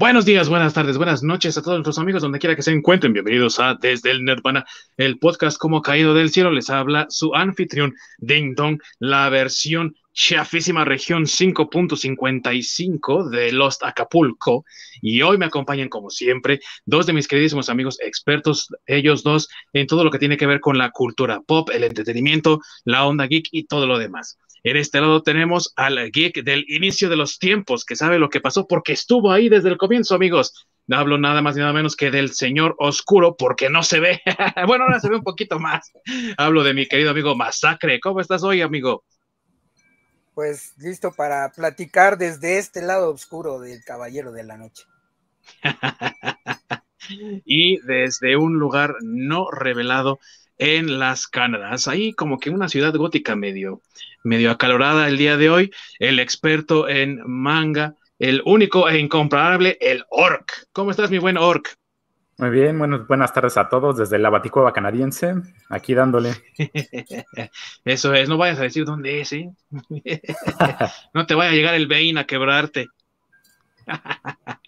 Buenos días, buenas tardes, buenas noches a todos nuestros amigos donde quiera que se encuentren. Bienvenidos a Desde el Nirvana, el podcast como caído del cielo. Les habla su anfitrión Ding Dong, la versión chafísima región 5.55 de Lost Acapulco. Y hoy me acompañan, como siempre, dos de mis queridísimos amigos expertos, ellos dos, en todo lo que tiene que ver con la cultura pop, el entretenimiento, la onda geek y todo lo demás. En este lado tenemos al geek del inicio de los tiempos, que sabe lo que pasó porque estuvo ahí desde el comienzo, amigos. No hablo nada más y nada menos que del señor oscuro, porque no se ve. bueno, ahora se ve un poquito más. Hablo de mi querido amigo Masacre. ¿Cómo estás hoy, amigo? Pues listo para platicar desde este lado oscuro del Caballero de la Noche. y desde un lugar no revelado en las Canadas, ahí como que una ciudad gótica medio, medio acalorada el día de hoy, el experto en manga, el único e incomparable, el Orc. ¿Cómo estás, mi buen Orc? Muy bien, bueno, buenas tardes a todos desde la Baticueva canadiense, aquí dándole. Eso es, no vayas a decir dónde es, ¿eh? no te vaya a llegar el vein a quebrarte.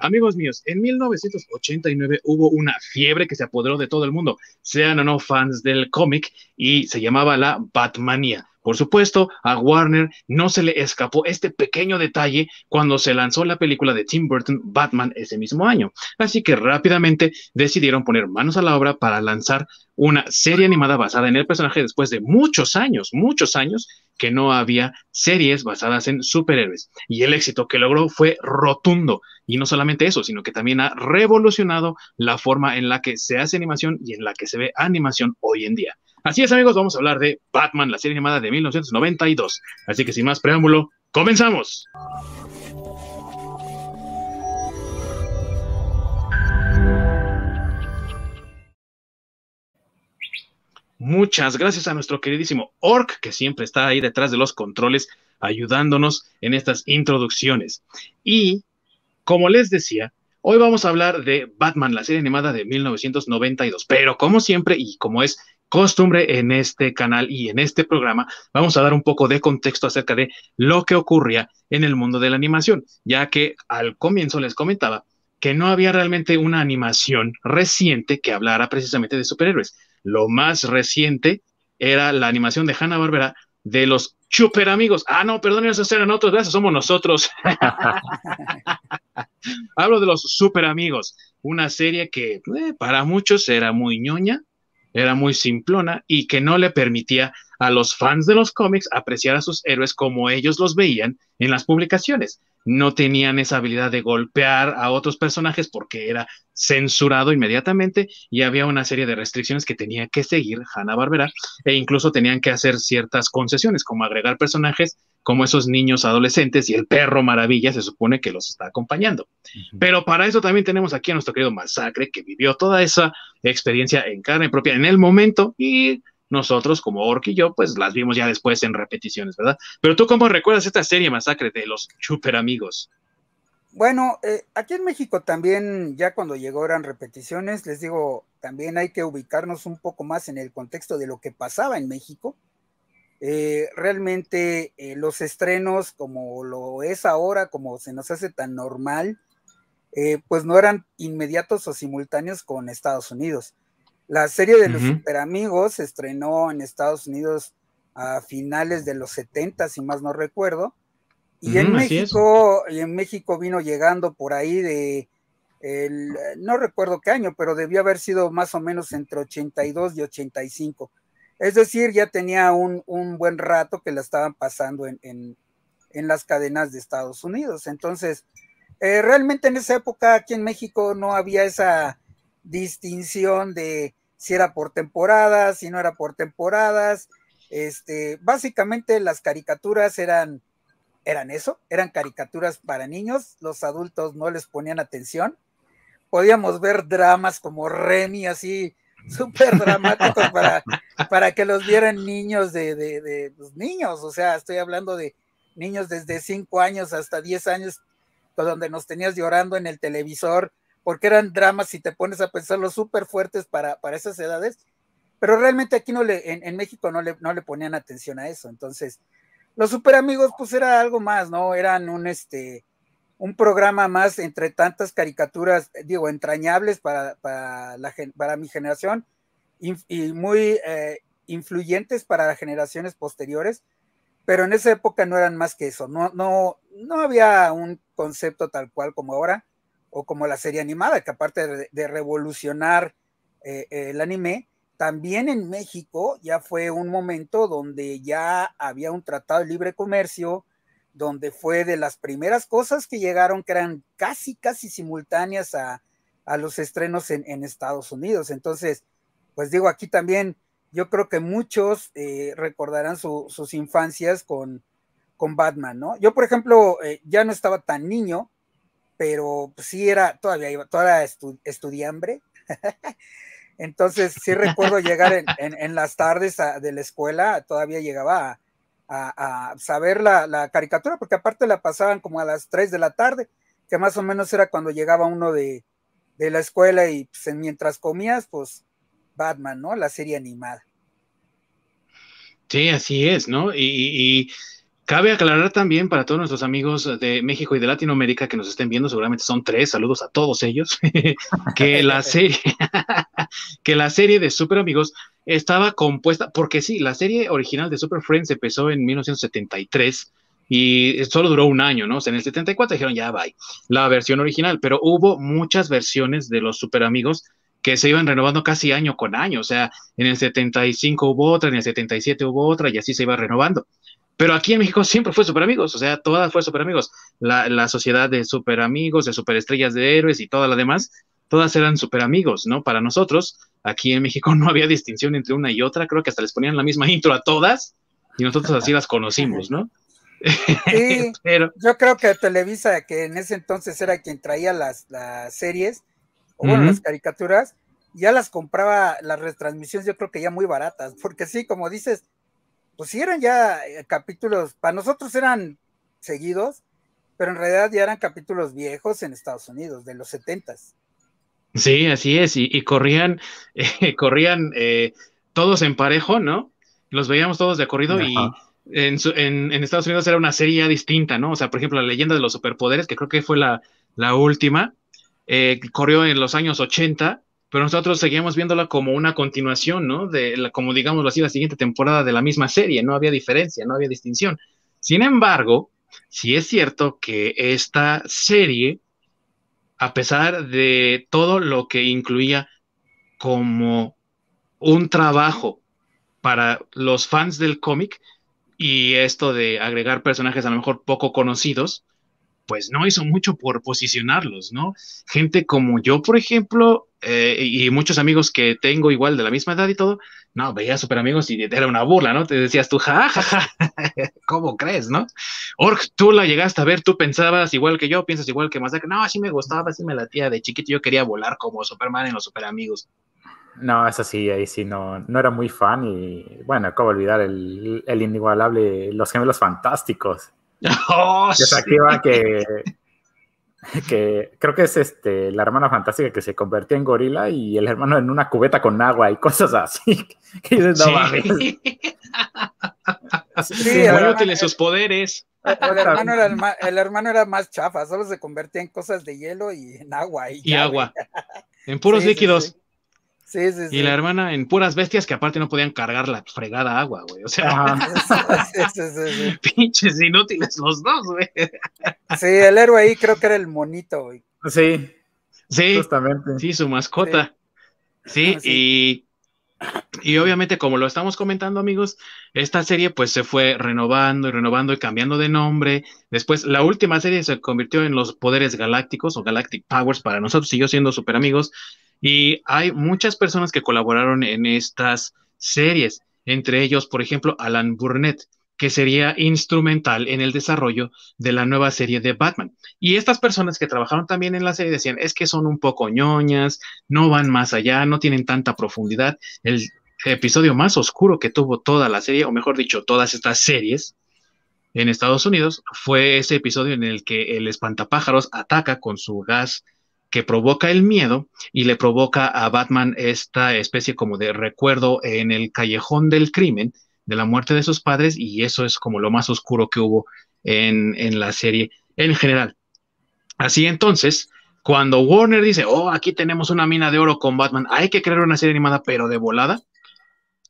Amigos míos, en 1989 hubo una fiebre que se apoderó de todo el mundo, sean o no fans del cómic, y se llamaba la Batmania. Por supuesto, a Warner no se le escapó este pequeño detalle cuando se lanzó la película de Tim Burton Batman ese mismo año. Así que rápidamente decidieron poner manos a la obra para lanzar una serie animada basada en el personaje después de muchos años, muchos años que no había series basadas en superhéroes. Y el éxito que logró fue rotundo. Y no solamente eso, sino que también ha revolucionado la forma en la que se hace animación y en la que se ve animación hoy en día. Así es, amigos, vamos a hablar de Batman, la serie animada de 1992. Así que sin más preámbulo, comenzamos. Muchas gracias a nuestro queridísimo Orc, que siempre está ahí detrás de los controles, ayudándonos en estas introducciones. Y, como les decía, hoy vamos a hablar de Batman, la serie animada de 1992. Pero, como siempre, y como es costumbre en este canal y en este programa, vamos a dar un poco de contexto acerca de lo que ocurría en el mundo de la animación, ya que al comienzo les comentaba que no había realmente una animación reciente que hablara precisamente de superhéroes. Lo más reciente era la animación de Hanna Barbera de los Super Amigos. Ah, no, perdón, esos eran otros, gracias, somos nosotros. Hablo de los Super Amigos, una serie que eh, para muchos era muy ñoña, era muy simplona y que no le permitía a los fans de los cómics apreciar a sus héroes como ellos los veían en las publicaciones no tenían esa habilidad de golpear a otros personajes porque era censurado inmediatamente y había una serie de restricciones que tenía que seguir Hanna Barbera e incluso tenían que hacer ciertas concesiones como agregar personajes como esos niños adolescentes y el perro maravilla se supone que los está acompañando. Pero para eso también tenemos aquí a nuestro querido Masacre que vivió toda esa experiencia en carne propia en el momento y nosotros, como Ork y yo, pues las vimos ya después en repeticiones, ¿verdad? Pero tú, ¿cómo recuerdas esta serie Masacre de los Super Amigos? Bueno, eh, aquí en México también, ya cuando llegó eran repeticiones, les digo, también hay que ubicarnos un poco más en el contexto de lo que pasaba en México. Eh, realmente eh, los estrenos, como lo es ahora, como se nos hace tan normal, pues no eran inmediatos o simultáneos con Estados Unidos. La serie de los Super Amigos se estrenó en Estados Unidos a finales de los 70, si más no recuerdo. Y en México, y en México vino llegando por ahí de el, no recuerdo qué año, pero debió haber sido más o menos entre 82 y 85. Es decir, ya tenía un, buen rato que la estaban pasando en, en, las cadenas de Estados Unidos. Entonces, eh, realmente en esa época aquí en México no había esa distinción de si era por temporadas, si no era por temporadas. Este, básicamente las caricaturas eran, eran eso, eran caricaturas para niños, los adultos no les ponían atención. Podíamos ver dramas como Remy, así súper dramáticos para, para que los vieran niños de, de, de pues, niños, o sea, estoy hablando de niños desde 5 años hasta 10 años, donde nos tenías llorando en el televisor porque eran dramas, si te pones a pensarlo, súper fuertes para, para esas edades, pero realmente aquí no le, en, México no le, no le ponían atención a eso. Entonces, los super amigos, pues era algo más, ¿no? Eran un este, un programa más entre tantas caricaturas, digo, entrañables para, para, la, para mi generación y, muy eh, influyentes para generaciones posteriores, pero en esa época no eran más que eso, no, no, no había un concepto tal cual como ahora, o como la serie animada, que aparte de, revolucionar eh, el anime, también en México ya fue un momento donde ya había un tratado de libre comercio, donde fue de las primeras cosas que llegaron, que eran casi, casi simultáneas a, los estrenos en, Estados Unidos. Entonces, pues digo, aquí también yo creo que muchos eh, recordarán sus infancias con, con Batman, ¿no? Yo, por ejemplo, eh, ya no estaba tan niño, pero pues, sí era, todavía iba, todavía estudiambre. Entonces, sí recuerdo llegar en, las tardes de la escuela, todavía llegaba a, a, saber la, caricatura, porque aparte la pasaban como a las 3 de la tarde, que más o menos era cuando llegaba uno de, la escuela y pues, mientras comías, pues Batman, ¿no? La serie animada. Sí, así es, ¿no? y, Cabe aclarar también para todos nuestros amigos de México y de Latinoamérica que nos estén viendo, seguramente son tres, saludos a todos ellos, que la serie, que la serie de Super Amigos estaba compuesta, porque sí, la serie original de Super Friends empezó en 1973 y solo duró un año, ¿no? O sea, en el 74 dijeron ya bye, la versión original, pero hubo muchas versiones de los Super Amigos que se iban renovando casi año con año, o sea, en el 75 hubo otra, en el 77 hubo otra y así se iba renovando. Pero aquí en México siempre fue super amigos, o sea, todas fue super amigos. La, sociedad de super amigos, de superestrellas de héroes y toda la demás, todas eran super amigos, ¿no? Para nosotros, aquí en México no había distinción entre una y otra, creo que hasta les ponían la misma intro a todas y nosotros así las conocimos, ¿no? Sí, Pero, yo creo que Televisa, que en ese entonces era quien traía las, series, o bueno, las caricaturas, ya las compraba las retransmisiones, yo creo que ya muy baratas, porque sí, como dices, pues sí eran ya eh, capítulos, para nosotros eran seguidos, pero en realidad ya eran capítulos viejos en Estados Unidos, de los setentas. Sí, así es, y, corrían, eh, corrían eh, todos en parejo, ¿no? Los veíamos todos de corrido y en, en, Estados Unidos era una serie distinta, ¿no? O sea, por ejemplo, la leyenda de los superpoderes, que creo que fue la, la última, corrió en los años 80 pero nosotros seguíamos viéndola como una continuación, ¿no? De la, como digámoslo así, la siguiente temporada de la misma serie, no había diferencia, no había distinción. Sin embargo, sí es cierto que esta serie, a pesar de todo lo que incluía como un trabajo para los fans del cómic y esto de agregar personajes a lo mejor poco conocidos, pues no hizo mucho por posicionarlos, ¿no? Gente como yo, por ejemplo, eh, y muchos amigos que tengo igual de la misma edad y todo, no, veía super amigos y era una burla, ¿no? Te decías tú, jajaja, ¿cómo crees, no? Org, tú la llegaste a ver, tú pensabas igual que yo, piensas igual que más, no, así me gustaba, así me latía de chiquito, yo quería volar como Superman en los super amigos. No, eso sí, ahí sí, no, no era muy fan y bueno, ¿cómo olvidar el, el inigualable Los Gemelos Fantásticos? Oh, que, que creo que es este la hermana fantástica que se convertía en gorila y el hermano en una cubeta con agua y cosas así. Que no sí. sí, muy útiles sus poderes. El hermano, era el, hermano, era más chafa, solo se convertía en cosas de hielo y en agua. Y, agua. En puros líquidos. Sí, sí, sí. Y la hermana en puras bestias que aparte no podían cargar la fregada agua, güey. O sea, pinches inútiles los dos, güey. Sí, el héroe ahí creo que era el monito, güey. Sí. Sí, justamente. Sí, su mascota. Sí, ah, y, y obviamente, como lo estamos comentando, amigos, esta serie pues se fue renovando y renovando y cambiando de nombre. Después, la última serie se convirtió en los poderes galácticos o Galactic Powers para nosotros, siguió siendo super amigos. Y hay muchas personas que colaboraron en estas series, entre ellos, por ejemplo, Alan Burnett, que sería instrumental en el desarrollo de la nueva serie de Batman. Y estas personas que trabajaron también en la serie decían, es que son un poco ñoñas, no van más allá, no tienen tanta profundidad. El episodio más oscuro que tuvo toda la serie, o mejor dicho, todas estas series en Estados Unidos, fue ese episodio en el que el espantapájaros ataca con su gas que provoca el miedo y le provoca a Batman esta especie como de recuerdo en el callejón del crimen de la muerte de sus padres y eso es como lo más oscuro que hubo en, la serie en general. Así entonces, cuando Warner dice, oh, aquí tenemos una mina de oro con Batman, hay que crear una serie animada, pero de volada,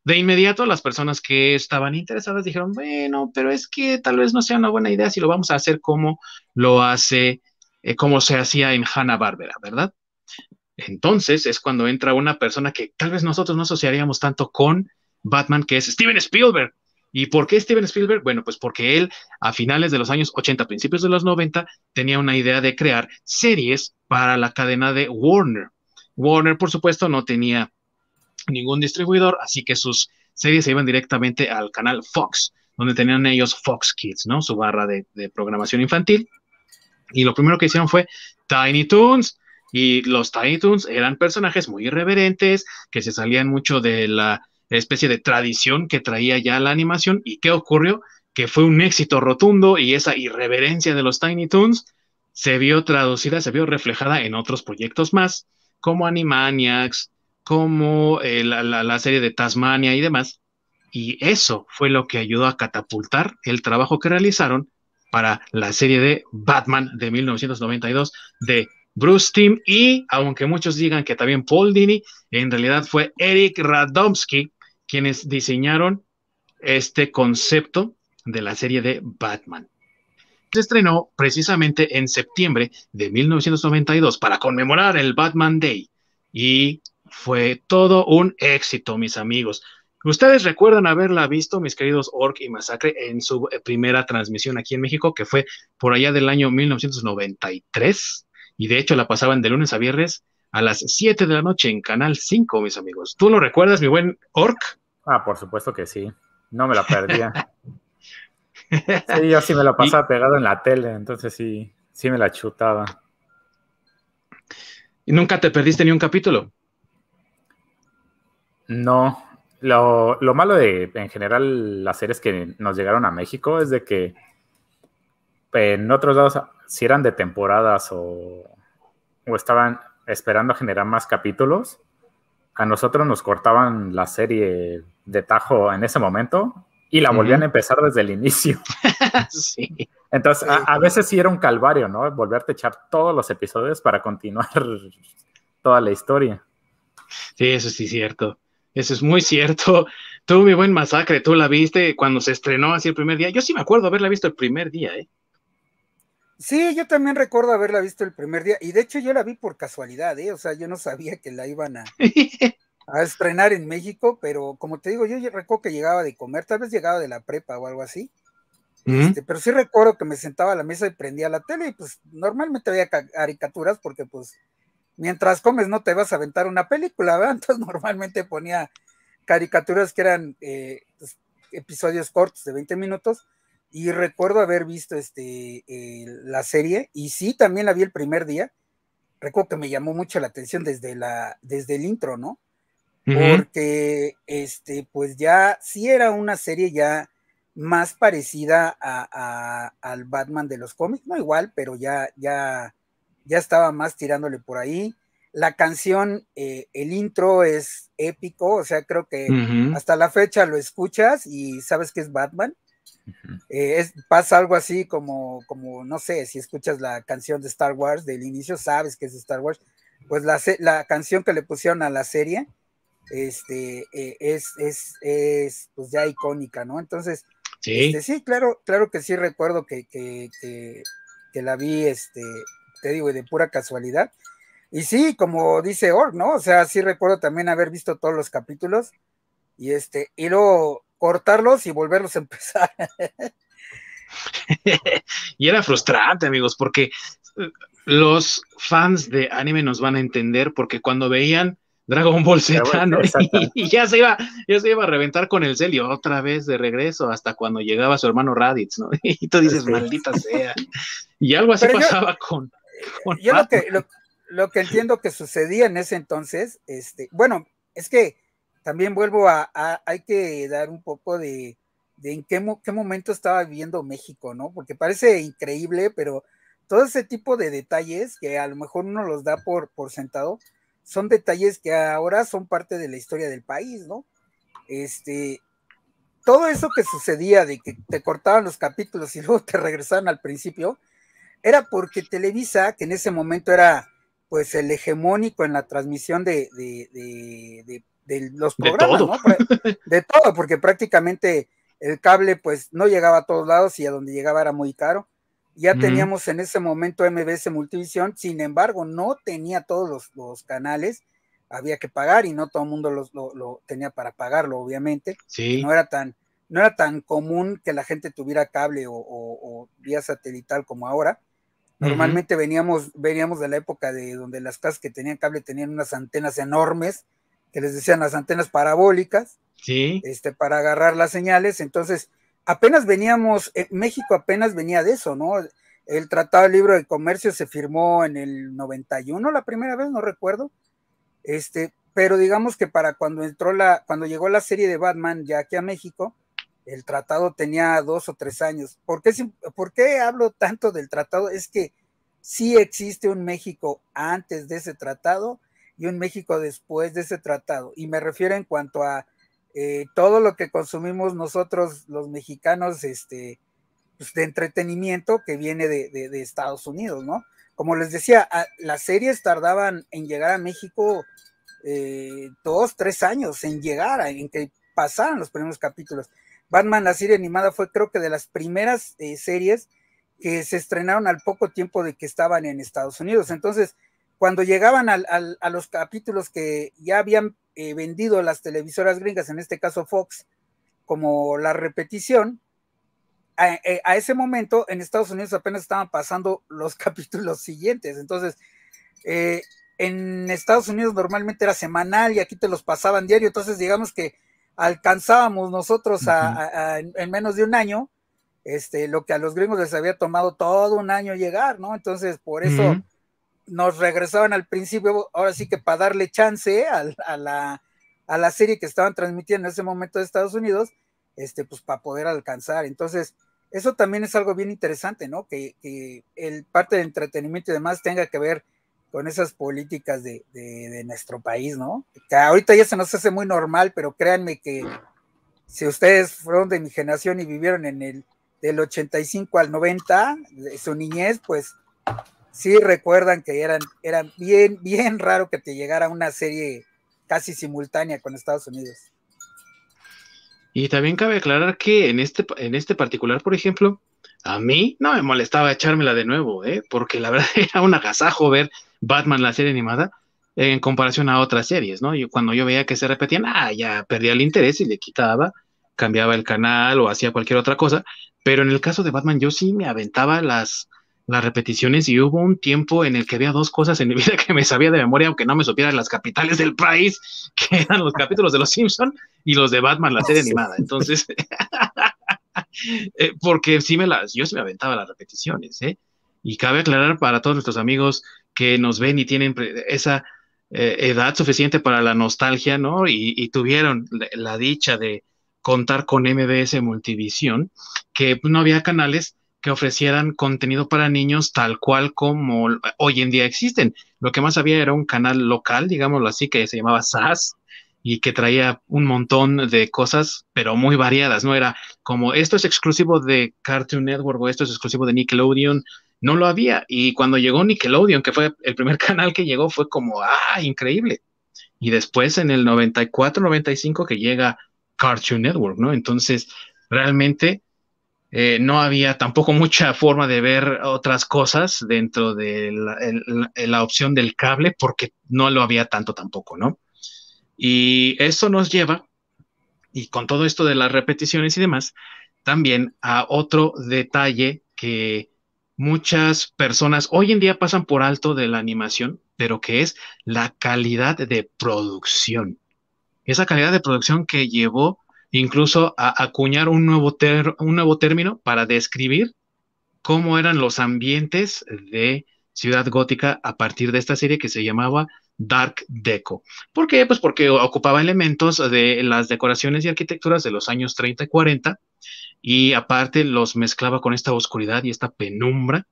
de inmediato las personas que estaban interesadas dijeron, bueno, pero es que tal vez no sea una buena idea si lo vamos a hacer como lo hace, eh, como se hacía en Hanna Barbera, ¿verdad? Entonces es cuando entra una persona que tal vez nosotros no asociaríamos tanto con Batman, que es Steven Spielberg. ¿Y por qué Steven Spielberg? Bueno, pues porque él a finales de los años 80, principios de los 90, tenía una idea de crear series para la cadena de Warner. Warner, por supuesto, no tenía ningún distribuidor, así que sus series se iban directamente al canal Fox, donde tenían ellos Fox Kids, ¿no? Su barra de, programación infantil. Y lo primero que hicieron fue Tiny Toons. Y los Tiny Toons eran personajes muy irreverentes, que se salían mucho de la especie de tradición que traía ya la animación. ¿Y qué ocurrió? Que fue un éxito rotundo y esa irreverencia de los Tiny Toons se vio traducida, se vio reflejada en otros proyectos más, como Animaniacs, como eh, la, serie de Tasmania y demás. Y eso fue lo que ayudó a catapultar el trabajo que realizaron para la serie de Batman de 1992 de Bruce Timm y, aunque muchos digan que también Paul Dini, en realidad fue Eric Radomski quienes diseñaron este concepto de la serie de Batman. Se estrenó precisamente en septiembre de 1992 para conmemorar el Batman Day y fue todo un éxito, mis amigos. Ustedes recuerdan haberla visto, mis queridos Orc y Masacre, en su eh, primera transmisión aquí en México, que fue por allá del año 1993. Y de hecho la pasaban de lunes a viernes a las 7 de la noche en Canal 5, mis amigos. ¿Tú lo recuerdas, mi buen Orc? Ah, por supuesto que sí. No me la perdía. sí, yo sí me la pasaba pegado en la tele, entonces sí, sí me la chutaba. ¿Y nunca te perdiste ni un capítulo? No, lo, malo de en general las series que nos llegaron a México es de que en otros lados, si eran de temporadas o, estaban esperando a generar más capítulos, a nosotros nos cortaban la serie de tajo en ese momento y la volvían a empezar desde el inicio. sí. Entonces, a, veces sí era un calvario, ¿no? Volverte a echar todos los episodios para continuar toda la historia. Sí, eso sí es cierto. Eso es muy cierto. Tú, mi buen masacre, tú la viste cuando se estrenó así el primer día. Yo sí me acuerdo haberla visto el primer día, ¿eh? Sí, yo también recuerdo haberla visto el primer día. Y de hecho yo la vi por casualidad, ¿eh? O sea, yo no sabía que la iban a, a estrenar en México, pero como te digo, yo recuerdo que llegaba de comer, tal vez llegaba de la prepa o algo así. Este, pero sí recuerdo que me sentaba a la mesa y prendía la tele y pues normalmente veía caricaturas porque pues mientras comes no te vas a aventar una película, ¿verdad? Entonces normalmente ponía caricaturas que eran eh, pues, episodios cortos de 20 minutos y recuerdo haber visto este, eh, la serie y sí, también la vi el primer día. Recuerdo que me llamó mucho la atención desde, la, desde el intro, ¿no? Porque, este, pues ya sí era una serie ya más parecida a, al Batman de los cómics, no igual, pero ya, ya, ya estaba más tirándole por ahí. La canción, eh, el intro es épico, o sea, creo que hasta la fecha lo escuchas y sabes que es Batman. Eh, pasa algo así como, como, no sé, si escuchas la canción de Star Wars del inicio, sabes que es Star Wars. Pues la, la canción que le pusieron a la serie este, eh, es, es, es, pues ya icónica, ¿no? Entonces, sí, este, sí claro, claro que sí recuerdo que, que, que la vi, este, te digo, de pura casualidad. Y sí, como dice Org, ¿no? O sea, sí recuerdo también haber visto todos los capítulos y este, y luego cortarlos y volverlos a empezar. y era frustrante, amigos, porque eh, los fans de anime nos van a entender porque cuando veían Dragon Ball Z, ¿no? Y, ya se iba, ya se iba a reventar con el Celio otra vez de regreso hasta cuando llegaba su hermano Raditz, ¿no? Y tú dices, maldita sea. Y algo así pasaba con, yo lo que, lo, que entiendo que sucedía en ese entonces, este, bueno, es que también vuelvo a, hay que dar un poco de, en qué, qué, momento estaba viviendo México, ¿no? Porque parece increíble, pero todo ese tipo de detalles que a lo mejor uno los da por, por sentado, son detalles que ahora son parte de la historia del país, ¿no? Este, todo eso que sucedía de que te cortaban los capítulos y luego te regresaban al principio, era porque Televisa, que en ese momento era pues el hegemónico en la transmisión de, los programas, ¿no? De todo, porque prácticamente el cable pues no llegaba a todos lados y a donde llegaba era muy caro. Ya teníamos en ese momento MBS Multivisión, sin embargo, no tenía todos los, canales, había que pagar y no todo el mundo lo, tenía para pagarlo, obviamente. Sí. No era tan, no era tan común que la gente tuviera cable o, vía satelital como ahora. Normalmente veníamos, veníamos de la época de donde las casas que tenían cable tenían unas antenas enormes, que les decían las antenas parabólicas, sí. este, para agarrar las señales. Entonces, apenas veníamos, México apenas venía de eso, ¿no? El Tratado de Libro de Comercio se firmó en el 91, la primera vez, no recuerdo. Este, pero digamos que para cuando entró la, cuando llegó la serie de Batman ya aquí a México, el tratado tenía dos o tres años. ¿Por qué, ¿Por qué hablo tanto del tratado? Es que sí existe un México antes de ese tratado y un México después de ese tratado. Y me refiero en cuanto a eh, todo lo que consumimos nosotros los mexicanos este, pues, de entretenimiento que viene de, Estados Unidos, ¿no? Como les decía, las series tardaban en llegar a México eh, dos, tres años en llegar, en que pasaran los primeros capítulos. Batman, la serie animada, fue creo que de las primeras eh, series que se estrenaron al poco tiempo de que estaban en Estados Unidos. Entonces, cuando llegaban a los capítulos que ya habían eh, vendido las televisoras gringas, en este caso Fox, como la repetición, a, eh, ese momento en Estados Unidos apenas estaban pasando los capítulos siguientes. Entonces, en Estados Unidos normalmente era semanal y aquí te los pasaban diario. Entonces, digamos que alcanzábamos nosotros en menos de un año este, lo que a los gringos les había tomado todo un año llegar, ¿no? Entonces, por eso nos regresaban al principio, ahora sí que para darle chance a, la, a la serie que estaban transmitiendo en ese momento de Estados Unidos, este, pues para poder alcanzar. Entonces, eso también es algo bien interesante, ¿no? Que, el parte de entretenimiento y demás tenga que ver con esas políticas de, de, nuestro país, ¿no? Que ahorita ya se nos hace muy normal, pero créanme que si ustedes fueron de mi generación y vivieron en el del 85 al 90, de su niñez, pues sí recuerdan que eran, eran bien, bien raro que te llegara una serie casi simultánea con Estados Unidos. Y también cabe aclarar que en este, en este particular, por ejemplo, a mí no me molestaba echármela de nuevo, ¿eh? porque la verdad era un agasajo ver Batman, la serie animada, en comparación a otras series, ¿no? Y cuando yo veía que se repetían, ah, ya perdía el interés y le quitaba, cambiaba el canal o hacía cualquier otra cosa, pero en el caso de Batman yo sí me aventaba las, las repeticiones y hubo un tiempo en el que había dos cosas en mi vida que me sabía de memoria, aunque no me supiera las capitales del país, que eran los capítulos de Los Simpson y los de Batman, la serie animada. Entonces, eh, porque sí me las, yo sí me aventaba las repeticiones, ¿eh? Y cabe aclarar para todos nuestros amigos que nos ven y tienen esa eh, edad suficiente para la nostalgia, ¿no? Y, tuvieron la, dicha de contar con MBS Multivisión, que no había canales que ofrecieran contenido para niños tal cual como hoy en día existen. Lo que más había era un canal local, digámoslo así, que se llamaba SAS y que traía un montón de cosas, pero muy variadas, ¿no? Era como esto es exclusivo de Cartoon Network o esto es exclusivo de Nickelodeon, no lo había. Y cuando llegó Nickelodeon, que fue el primer canal que llegó, fue como, ah, increíble. Y después en el 94, 95 que llega Cartoon Network, ¿no? Entonces, realmente eh, no había tampoco mucha forma de ver otras cosas dentro de la, opción del cable porque no lo había tanto tampoco, ¿no? Y eso nos lleva, y con todo esto de las repeticiones y demás, también a otro detalle que muchas personas hoy en día pasan por alto de la animación, pero que es la calidad de producción. Esa calidad de producción que llevó incluso a acuñar un nuevo, un nuevo término para describir cómo eran los ambientes de Ciudad Gótica a partir de esta serie que se llamaba Dark Deco. ¿Por qué? Pues porque ocupaba elementos de las decoraciones y arquitecturas de los años 30 y 40 y aparte los mezclaba con esta oscuridad y esta penumbra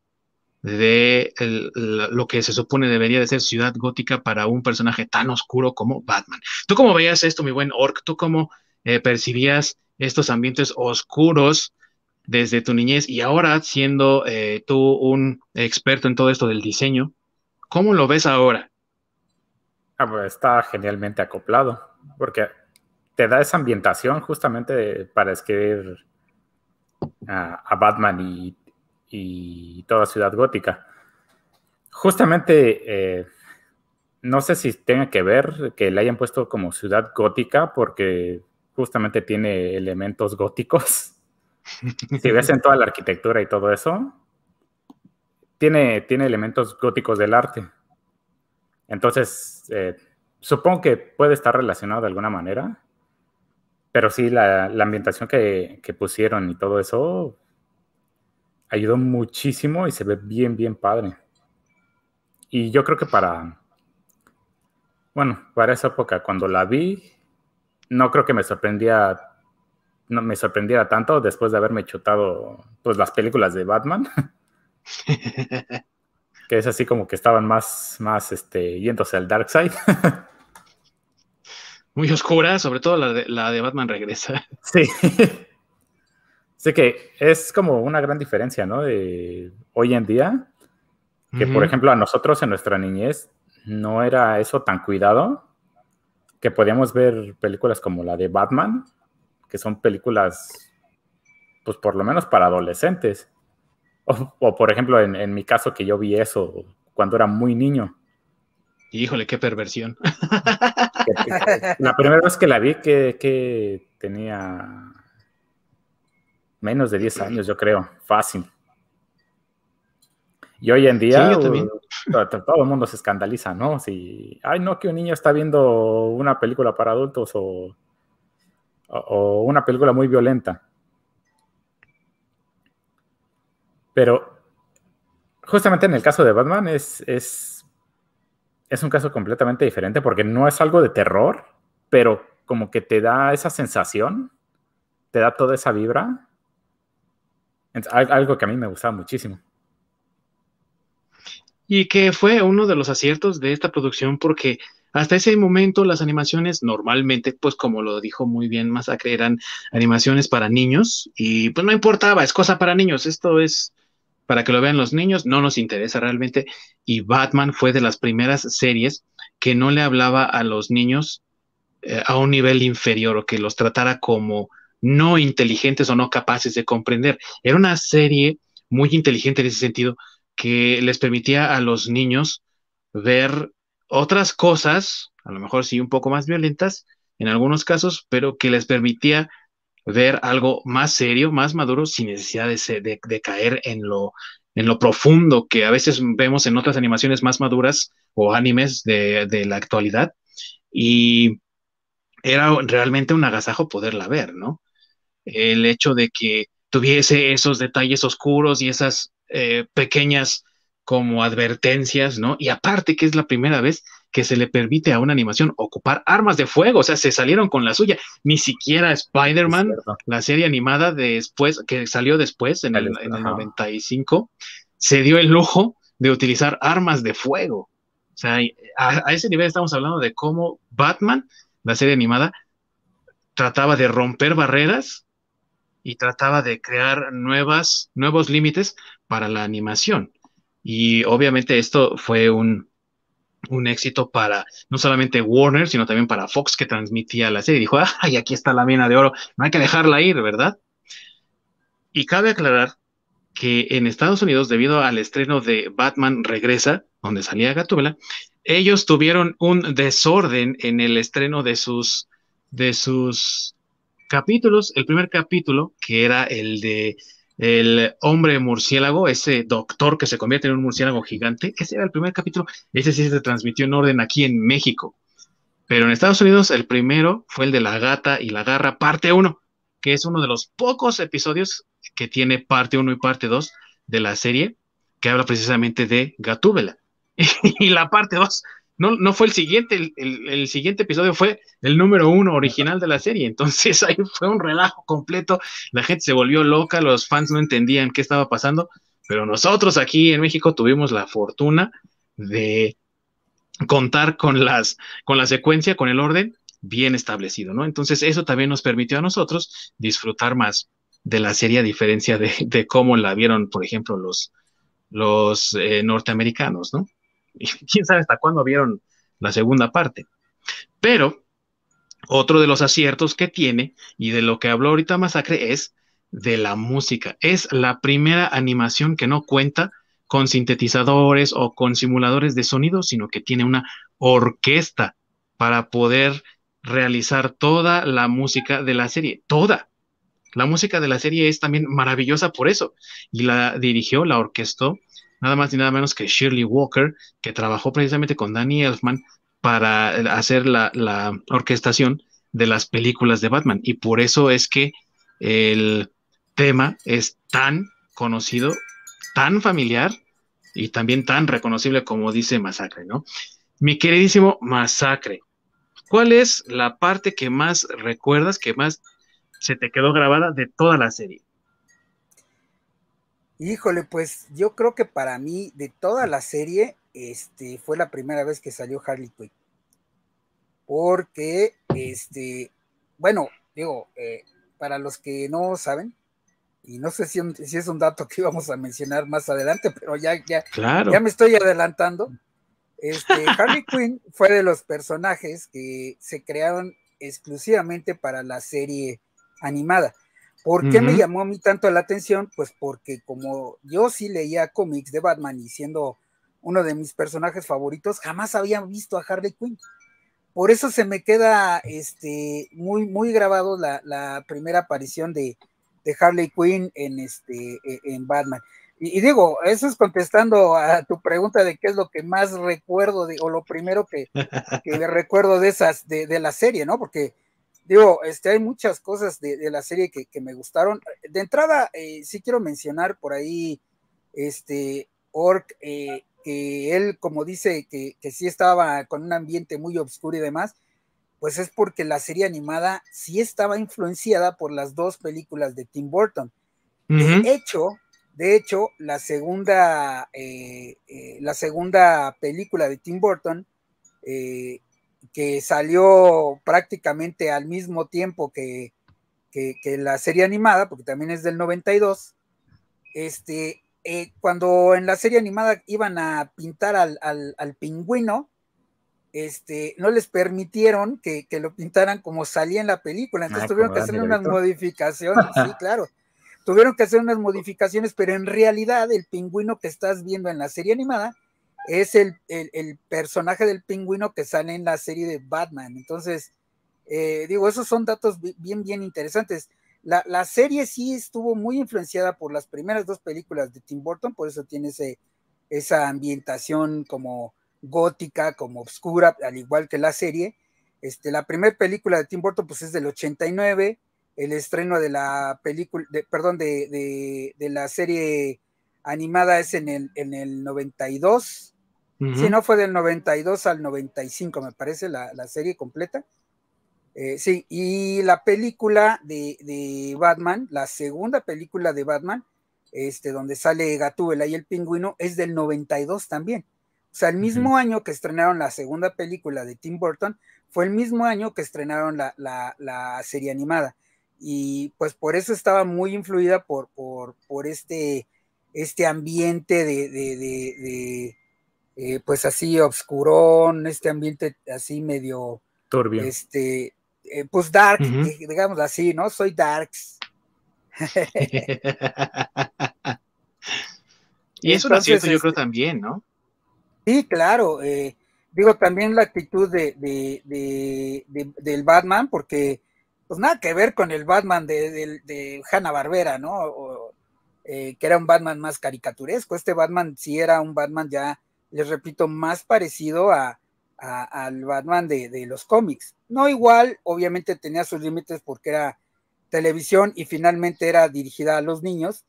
de lo que se supone debería de ser ciudad gótica para un personaje tan oscuro como Batman. ¿Tú cómo veías esto, mi buen Orc? ¿Tú cómo eh, percibías estos ambientes oscuros desde tu niñez y ahora siendo eh, tú un experto en todo esto del diseño, ¿cómo lo ves ahora? Ah, pues está genialmente acoplado, porque te da esa ambientación justamente para escribir a, Batman y, y, toda Ciudad Gótica. Justamente, eh, no sé si tenga que ver que le hayan puesto como Ciudad Gótica, porque justamente tiene elementos góticos. si ves en toda la arquitectura y todo eso, tiene, tiene elementos góticos del arte. Entonces, eh, supongo que puede estar relacionado de alguna manera. Pero sí, la, ambientación que, pusieron y todo eso ayudó muchísimo y se ve bien, bien padre. Y yo creo que para, bueno, para esa época, cuando la vi, no creo que me sorprendía, no me sorprendiera tanto después de haberme chutado pues las películas de Batman. que es así como que estaban más, más este, yéndose al dark side. muy oscura, sobre todo la de, la de Batman Regresa. Sí. Sé que es como una gran diferencia, ¿no? De hoy en día, que por ejemplo a nosotros en nuestra niñez no era eso tan cuidado, que podíamos ver películas como la de Batman, que son películas, pues por lo menos para adolescentes. O, por ejemplo, en, en, mi caso que yo vi eso cuando era muy niño. Híjole, qué perversión. La primera vez que la vi que, tenía menos de 10 años, yo creo, fácil. Y hoy en día todo, el mundo se escandaliza, ¿no? Si, ay, no, que un niño está viendo una película para adultos o, o una película muy violenta. Pero justamente en el caso de Batman es, es es un caso completamente diferente porque no es algo de terror, pero como que te da esa sensación, te da toda esa vibra. algo que a mí me gustaba muchísimo. Y que fue uno de los aciertos de esta producción porque hasta ese momento las animaciones normalmente, pues como lo dijo muy bien Masacre, eran animaciones para niños y pues no importaba, es cosa para niños, esto es para que lo vean los niños, no nos interesa realmente. Y Batman fue de las primeras series que no le hablaba a los niños eh, a un nivel inferior o que los tratara como no inteligentes o no capaces de comprender. Era una serie muy inteligente en ese sentido que les permitía a los niños ver otras cosas, a lo mejor sí un poco más violentas en algunos casos, pero que les permitía ver algo más serio, más maduro, sin necesidad de, caer en lo, en lo profundo que a veces vemos en otras animaciones más maduras o animes de, de la actualidad. Y era realmente un agasajo poderla ver, ¿no? El hecho de que tuviese esos detalles oscuros y esas eh, pequeñas como advertencias, ¿no? Y aparte que es la primera vez que se le permite a una animación ocupar armas de fuego, o sea, se salieron con la suya. Ni siquiera Spider-Man, la serie animada después, que salió después, en el, 95, se dio el lujo de utilizar armas de fuego. O sea, a, ese nivel estamos hablando de cómo Batman, la serie animada, trataba de romper barreras y trataba de crear nuevas, nuevos límites para la animación. Y obviamente esto fue un, un éxito para no solamente Warner, sino también para Fox que transmitía la serie. Dijo, ay, aquí está la mina de oro, no hay que dejarla ir, ¿verdad? Y cabe aclarar que en Estados Unidos, debido al estreno de Batman Regresa, donde salía Gatúbela, ellos tuvieron un desorden en el estreno de sus, de sus capítulos. El primer capítulo, que era el de el hombre murciélago, ese doctor que se convierte en un murciélago gigante, ese era el primer capítulo, ese sí se transmitió en orden aquí en México. Pero en Estados Unidos el primero fue el de la gata y la garra, parte 1, que es uno de los pocos episodios que tiene parte 1 y parte 2 de la serie, que habla precisamente de Gatúbela. y la parte 2 no, no fue el siguiente, el, siguiente episodio fue el número uno original de la serie, entonces ahí fue un relajo completo, la gente se volvió loca, los fans no entendían qué estaba pasando, pero nosotros aquí en México tuvimos la fortuna de contar con las, con la secuencia, con el orden bien establecido, ¿no? Entonces eso también nos permitió a nosotros disfrutar más de la serie a diferencia de, cómo la vieron, por ejemplo, los, los eh, norteamericanos, ¿no? Quién sabe hasta cuándo vieron la segunda parte. Pero otro de los aciertos que tiene y de lo que habló ahorita Masacre es de la música. Es la primera animación que no cuenta con sintetizadores o con simuladores de sonido, sino que tiene una orquesta para poder realizar toda la música de la serie, toda. La música de la serie es también maravillosa por eso. Y la dirigió, la orquestó, nada más ni nada menos que Shirley Walker, que trabajó precisamente con Danny Elfman para hacer la, la orquestación de las películas de Batman. Y por eso es que el tema es tan conocido, tan familiar y también tan reconocible como dice Masacre, ¿no? Mi queridísimo Masacre, ¿cuál es la parte que más recuerdas, que más se te quedó grabada de toda la serie? Híjole, pues yo creo que para mí, de toda la serie, este, fue la primera vez que salió Harley Quinn. Porque, este, bueno, digo, eh, para los que no saben, y no sé si, si, es un dato que íbamos a mencionar más adelante, pero ya, ya, ya me estoy adelantando. Este, Harley Quinn fue de los personajes que se crearon exclusivamente para la serie animada. ¿Por qué me llamó a mí tanto la atención? Pues porque como yo sí leía cómics de Batman y siendo uno de mis personajes favoritos, jamás había visto a Harley Quinn. Por eso se me queda este, muy, muy grabado la, primera aparición de, Harley Quinn en, este, e, en Batman. Y, digo, eso es contestando a tu pregunta de qué es lo que más recuerdo de, o lo primero que, que recuerdo de esas, de, de, la serie, ¿no? Porque digo, este, hay muchas cosas de, la serie que, me gustaron. De entrada, eh, sí quiero mencionar por ahí, este, Orc, eh, que él, como dice, que, sí estaba con un ambiente muy oscuro y demás, pues es porque la serie animada sí estaba influenciada por las dos películas de Tim Burton. De hecho, de hecho, la segunda, eh, la segunda película de Tim Burton, que salió prácticamente al mismo tiempo que, la serie animada, porque también es del 92, este, eh, cuando en la serie animada iban a pintar al, pingüino, este, no les permitieron que, lo pintaran como salía en la película, entonces ah, tuvieron que hacer unas modificaciones, sí, claro, tuvieron que hacer unas modificaciones, pero en realidad el pingüino que estás viendo en la serie animada es el, personaje del pingüino que sale en la serie de Batman. Entonces, eh, digo, esos son datos bien, bien interesantes. La, serie sí estuvo muy influenciada por las primeras dos películas de Tim Burton, por eso tiene ese, esa ambientación como gótica, como oscura, al igual que la serie. Este, la primera película de Tim Burton pues es del 89, el estreno de la película, perdón, de, la serie animada es en el, en el 92, si no fue del 92 al 95, me parece, la, serie completa. Eh, sí, y la película de, Batman, la segunda película de Batman, este, donde sale Gatúbela y el pingüino, es del 92 también. O sea, el mismo año que estrenaron la segunda película de Tim Burton, fue el mismo año que estrenaron la, serie animada. Y pues por eso estaba muy influida por, por, por este, este ambiente de eh, pues así obscurón, este ambiente así medio turbio. Este, eh, pues dark, digamos así, ¿no? Soy darks. y eso es cierto, yo creo este también, ¿no? Sí, claro. Eh, digo, también la actitud de, de, del Batman, porque pues nada que ver con el Batman de, de Hanna Barbera, ¿no? que era un Batman más caricaturesco. Este Batman sí era un Batman ya les repito, más parecido a, al Batman de, los cómics. No igual, obviamente tenía sus límites porque era televisión y finalmente era dirigida a los niños,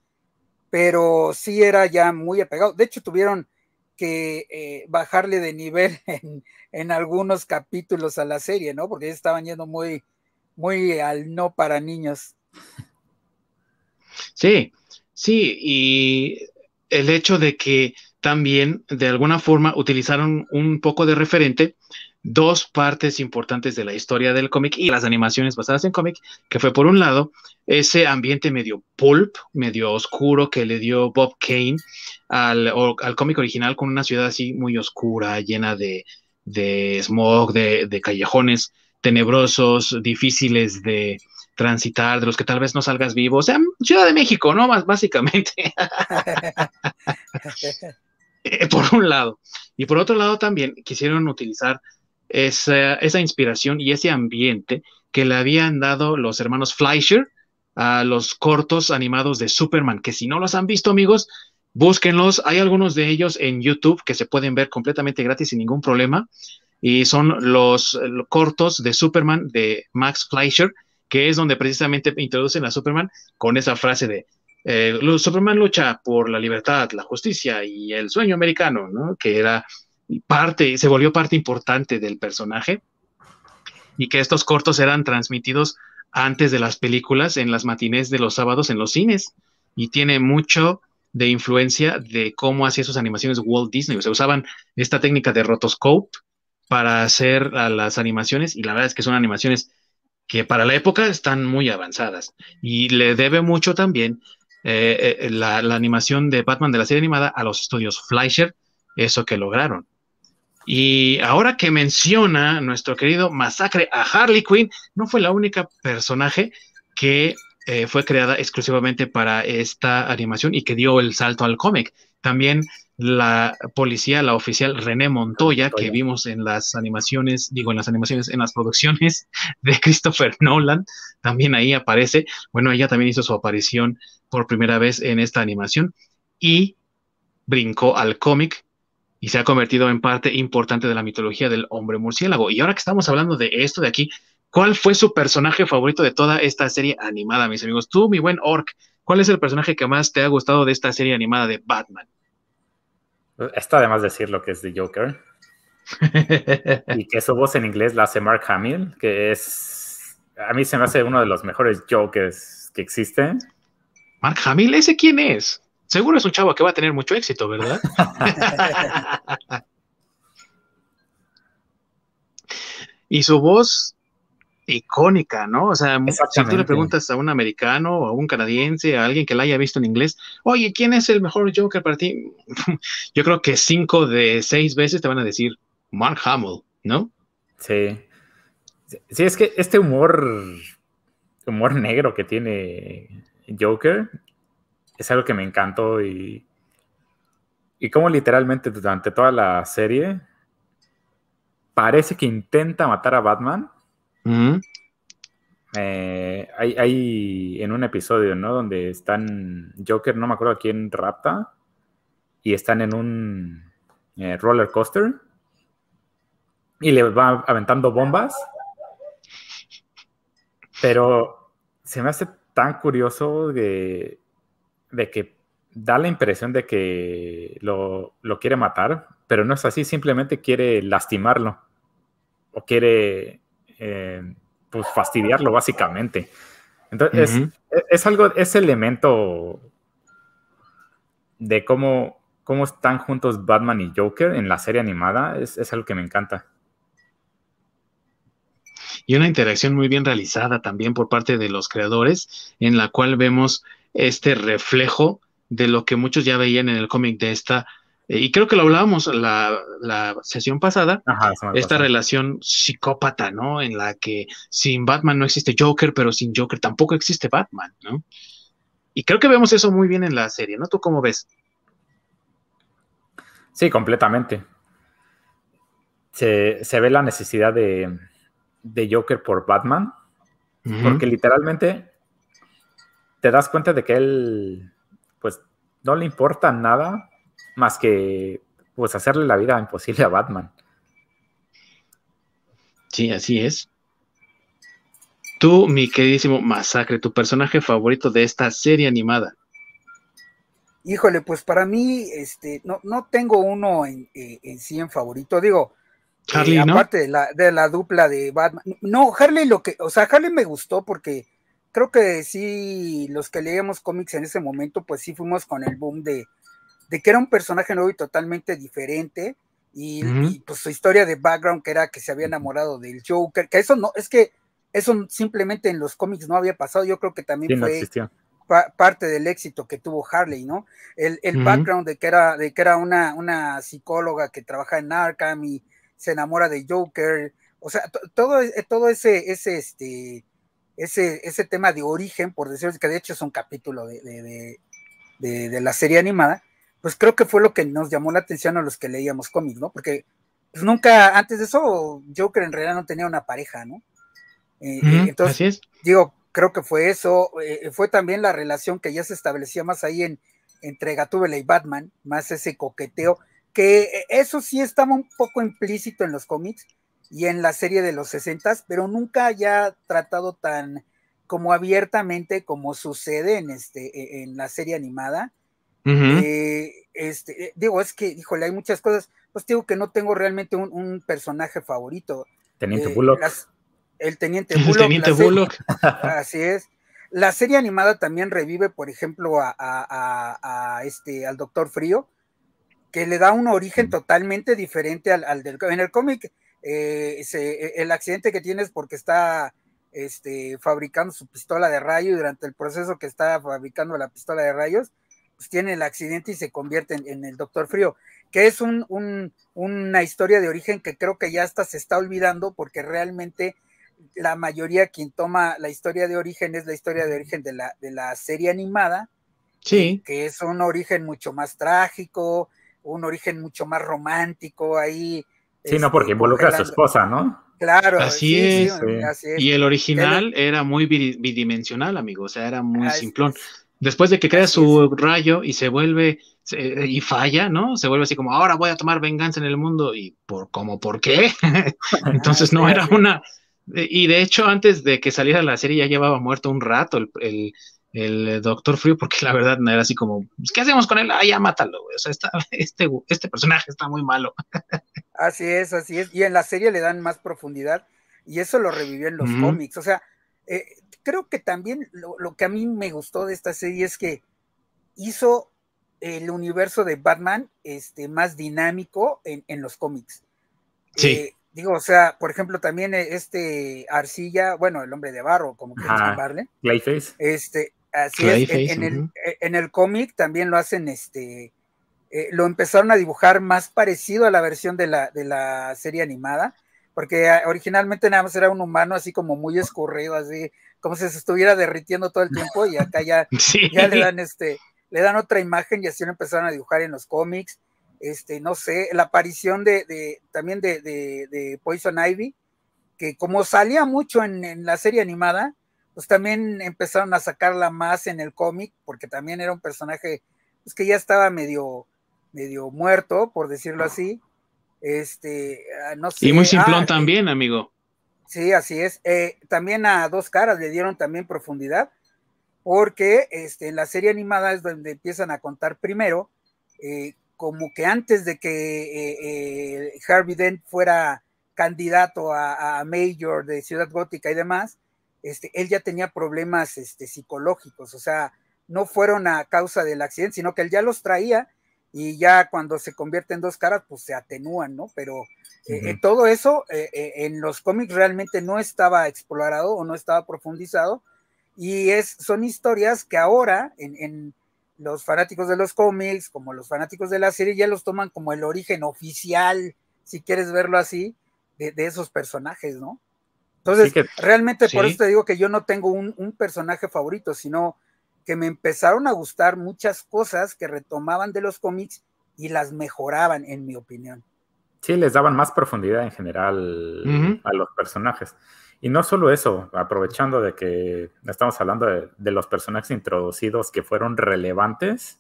pero sí era ya muy apegado. De hecho, tuvieron que eh, bajarle de nivel en, algunos capítulos a la serie, ¿no? Porque estaban yendo muy, muy al no para niños. Sí, sí, y el hecho de que también de alguna forma utilizaron un poco de referente dos partes importantes de la historia del cómic y las animaciones basadas en cómic, que fue por un lado ese ambiente medio pulp, medio oscuro que le dio Bob Kane al, al cómic original con una ciudad así muy oscura, llena de, de smog, de, de callejones tenebrosos, difíciles de, transitar, de los que tal vez no salgas vivo, o sea, Ciudad de México, ¿no? Más básicamente. Por un lado. Y por otro lado también quisieron utilizar esa, inspiración y ese ambiente que le habían dado los hermanos Fleischer a los cortos animados de Superman, que si no los han visto amigos, búsquenlos. Hay algunos de ellos en YouTube que se pueden ver completamente gratis sin ningún problema. Y son los cortos de Superman de Max Fleischer que es donde precisamente introducen a Superman con esa frase de eh, Superman lucha por la libertad, la justicia y el sueño americano, ¿no? Que era parte, se volvió parte importante del personaje y que estos cortos eran transmitidos antes de las películas en las matinés de los sábados en los cines y tiene mucho de influencia de cómo hacía sus animaciones Walt Disney. O sea, usaban esta técnica de rotoscope para hacer las animaciones y la verdad es que son animaciones que para la época están muy avanzadas y le debe mucho también eh, eh, la, animación de Batman de la serie animada a los estudios Fleischer, eso que lograron. Y ahora que menciona nuestro querido Masacre a Harley Quinn, no fue la única personaje que eh, fue creada exclusivamente para esta animación y que dio el salto al cómic. También la policía, la oficial René Montoya, que vimos en las animaciones, digo, en las animaciones, en las producciones de Christopher Nolan, también ahí aparece. Bueno, ella también hizo su aparición por primera vez en esta animación y brincó al cómic y se ha convertido en parte importante de la mitología del hombre murciélago. Y ahora que estamos hablando de esto de aquí, ¿cuál fue su personaje favorito de toda esta serie animada, mis amigos? Tú, mi buen Orc, ¿cuál es el personaje que más te ha gustado de esta serie animada de Batman? Está además decir lo que es de Joker. y que su voz en inglés la hace Mark Hamill, que es. A mí se me hace uno de los mejores Jokers que existen. Mark Hamill, ¿ese quién es? Seguro es un chavo que va a tener mucho éxito, ¿verdad? y su voz icónica, ¿no? O sea, si tú le preguntas a un americano o a un canadiense, a alguien que la haya visto en inglés, oye, ¿quién es el mejor Joker para ti? Yo creo que cinco de seis veces te van a decir Mark Hamill, ¿no? Sí. Sí, es que este humor, humor negro que tiene Joker es algo que me encantó y, y como literalmente durante toda la serie parece que intenta matar a Batman eh, hay, en un episodio, ¿no? Donde están Joker, no me acuerdo a quién rapta, y están en un eh, roller coaster y le va aventando bombas. Pero se me hace tan curioso de, de que da la impresión de que lo, lo, quiere matar, pero no es así, simplemente quiere lastimarlo o quiere eh, pues fastidiarlo básicamente. Entonces, es, algo, ese elemento de cómo, cómo están juntos Batman y Joker en la serie animada es, es algo que me encanta. Y una interacción muy bien realizada también por parte de los creadores, en la cual vemos este reflejo de lo que muchos ya veían en el cómic de esta y creo que lo hablábamos la, la sesión pasada, esta relación psicópata, ¿no? En la que sin Batman no existe Joker, pero sin Joker tampoco existe Batman, ¿no? Y creo que vemos eso muy bien en la serie, ¿no? ¿Tú cómo ves? Sí, completamente. Se, ve la necesidad de, Joker por Batman, porque literalmente te das cuenta de que él, pues, no le importa nada más que pues hacerle la vida imposible a Batman. Sí, así es. Tú, mi queridísimo Masacre, tu personaje favorito de esta serie animada. Híjole, pues para mí, este, no, no tengo uno en, eh, sí en favorito. Digo, eh, aparte de, la, de la dupla de Batman. No, Harley lo que, o sea, Harley me gustó porque creo que sí, los que leíamos cómics en ese momento, pues sí fuimos con el boom de, de que era un personaje nuevo y totalmente diferente, y, pues su historia de background que era que se había enamorado del Joker, que eso no, es que eso simplemente en los cómics no había pasado, yo creo que también fue parte del éxito que tuvo Harley, ¿no? El, background de que era, de que era una, una psicóloga que trabaja en Arkham y se enamora de Joker, o sea, todo, todo ese, ese, este, ese, ese tema de origen, por decirlo que de hecho es un capítulo de, de, de la serie animada, pues creo que fue lo que nos llamó la atención a los que leíamos cómics, ¿no? Porque pues, nunca, antes de eso, Joker en realidad no tenía una pareja, ¿no? Eh, eh, entonces, digo, creo que fue eso, eh, fue también la relación que ya se establecía más ahí en, entre Gatúbela y Batman, más ese coqueteo, que eso sí estaba un poco implícito en los cómics y en la serie de los 60, pero nunca ya tratado tan como abiertamente como sucede en, este, en la serie animada eh, este, eh, digo, es que, híjole, hay muchas cosas. Pues digo que no tengo realmente un, personaje favorito. Teniente eh, Bullock. el Teniente Bullock. Teniente Bullock. así es. La serie animada también revive, por ejemplo, a, este, al Doctor Frío, que le da un origen totalmente diferente al, del. En el cómic, el accidente que tienes porque está este, fabricando su pistola de rayo y durante el proceso que está fabricando la pistola de rayos, pues, tiene el accidente y se convierte en, el Doctor Frío, que es una historia de origen que creo que ya hasta se está olvidando porque realmente la mayoría quien toma la historia de origen es la historia de origen de la, de la serie animada, sí. que es un origen mucho más trágico, un origen mucho más romántico ahí. Sí, no, porque este, involucra a su esposa, ¿no? Claro. Así, es, Y el original era muy bidimensional, amigo, o sea, era muy simplón después de que crea su rayo y se vuelve y falla, ¿no? Se vuelve así como, ahora voy a tomar venganza en el mundo y por como, ¿por qué? Entonces no era una... Y de hecho, antes de que saliera la serie ya llevaba muerto un rato el, el, Doctor Frío, porque la verdad no era así como, pues, ¿qué hacemos con él? Ah, ya mátalo, O sea, este, este personaje está muy malo. así es, así es. Y en la serie le dan más profundidad y eso lo revivió en los cómics. O sea, eh, creo que también lo, que a mí me gustó de esta serie es que hizo el universo de Batman este, más dinámico en, los cómics. Sí. Eh, digo, o sea, por ejemplo, también este Arcilla, bueno, el hombre de barro, como que llamarle. Clayface. Este, así es, en, el, en el cómic también lo hacen, este, eh, lo empezaron a dibujar más parecido a la versión de la, de la serie animada, porque ah, originalmente nada más era un humano así como muy escurrido, así como si se estuviera derritiendo todo el tiempo y acá ya, ya le dan este, le dan otra imagen y así lo empezaron a dibujar en los cómics. Este, no sé, la aparición de, de también de, de, Poison Ivy, que como salía mucho en, la serie animada, pues también empezaron a sacarla más en el cómic, porque también era un personaje pues, que ya estaba medio, medio muerto, por decirlo así. Este, ah, no sé. Y muy simplón ah, también, amigo. Sí, así es. Eh, también a Dos Caras le dieron también profundidad, porque este, en la serie animada es donde empiezan a contar primero, eh, como que antes de que eh, Harvey Dent fuera candidato a, Mayor de Ciudad Gótica y demás, este, él ya tenía problemas este, psicológicos, o sea, no fueron a causa del accidente, sino que él ya los traía y ya cuando se convierte en dos caras, pues se atenúan, ¿no? Pero eh, eh, todo eso eh, en los cómics realmente no estaba explorado o no estaba profundizado y es, son historias que ahora en, los fanáticos de los cómics, como los fanáticos de la serie, ya los toman como el origen oficial, si quieres verlo así, de, esos personajes, ¿no? Entonces, realmente por eso te digo que yo no tengo un, un personaje favorito, sino que me empezaron a gustar muchas cosas que retomaban de los cómics y las mejoraban, en mi opinión. Sí, les daban más profundidad en general a los personajes. Y no solo eso, aprovechando de que estamos hablando de, los personajes introducidos que fueron relevantes,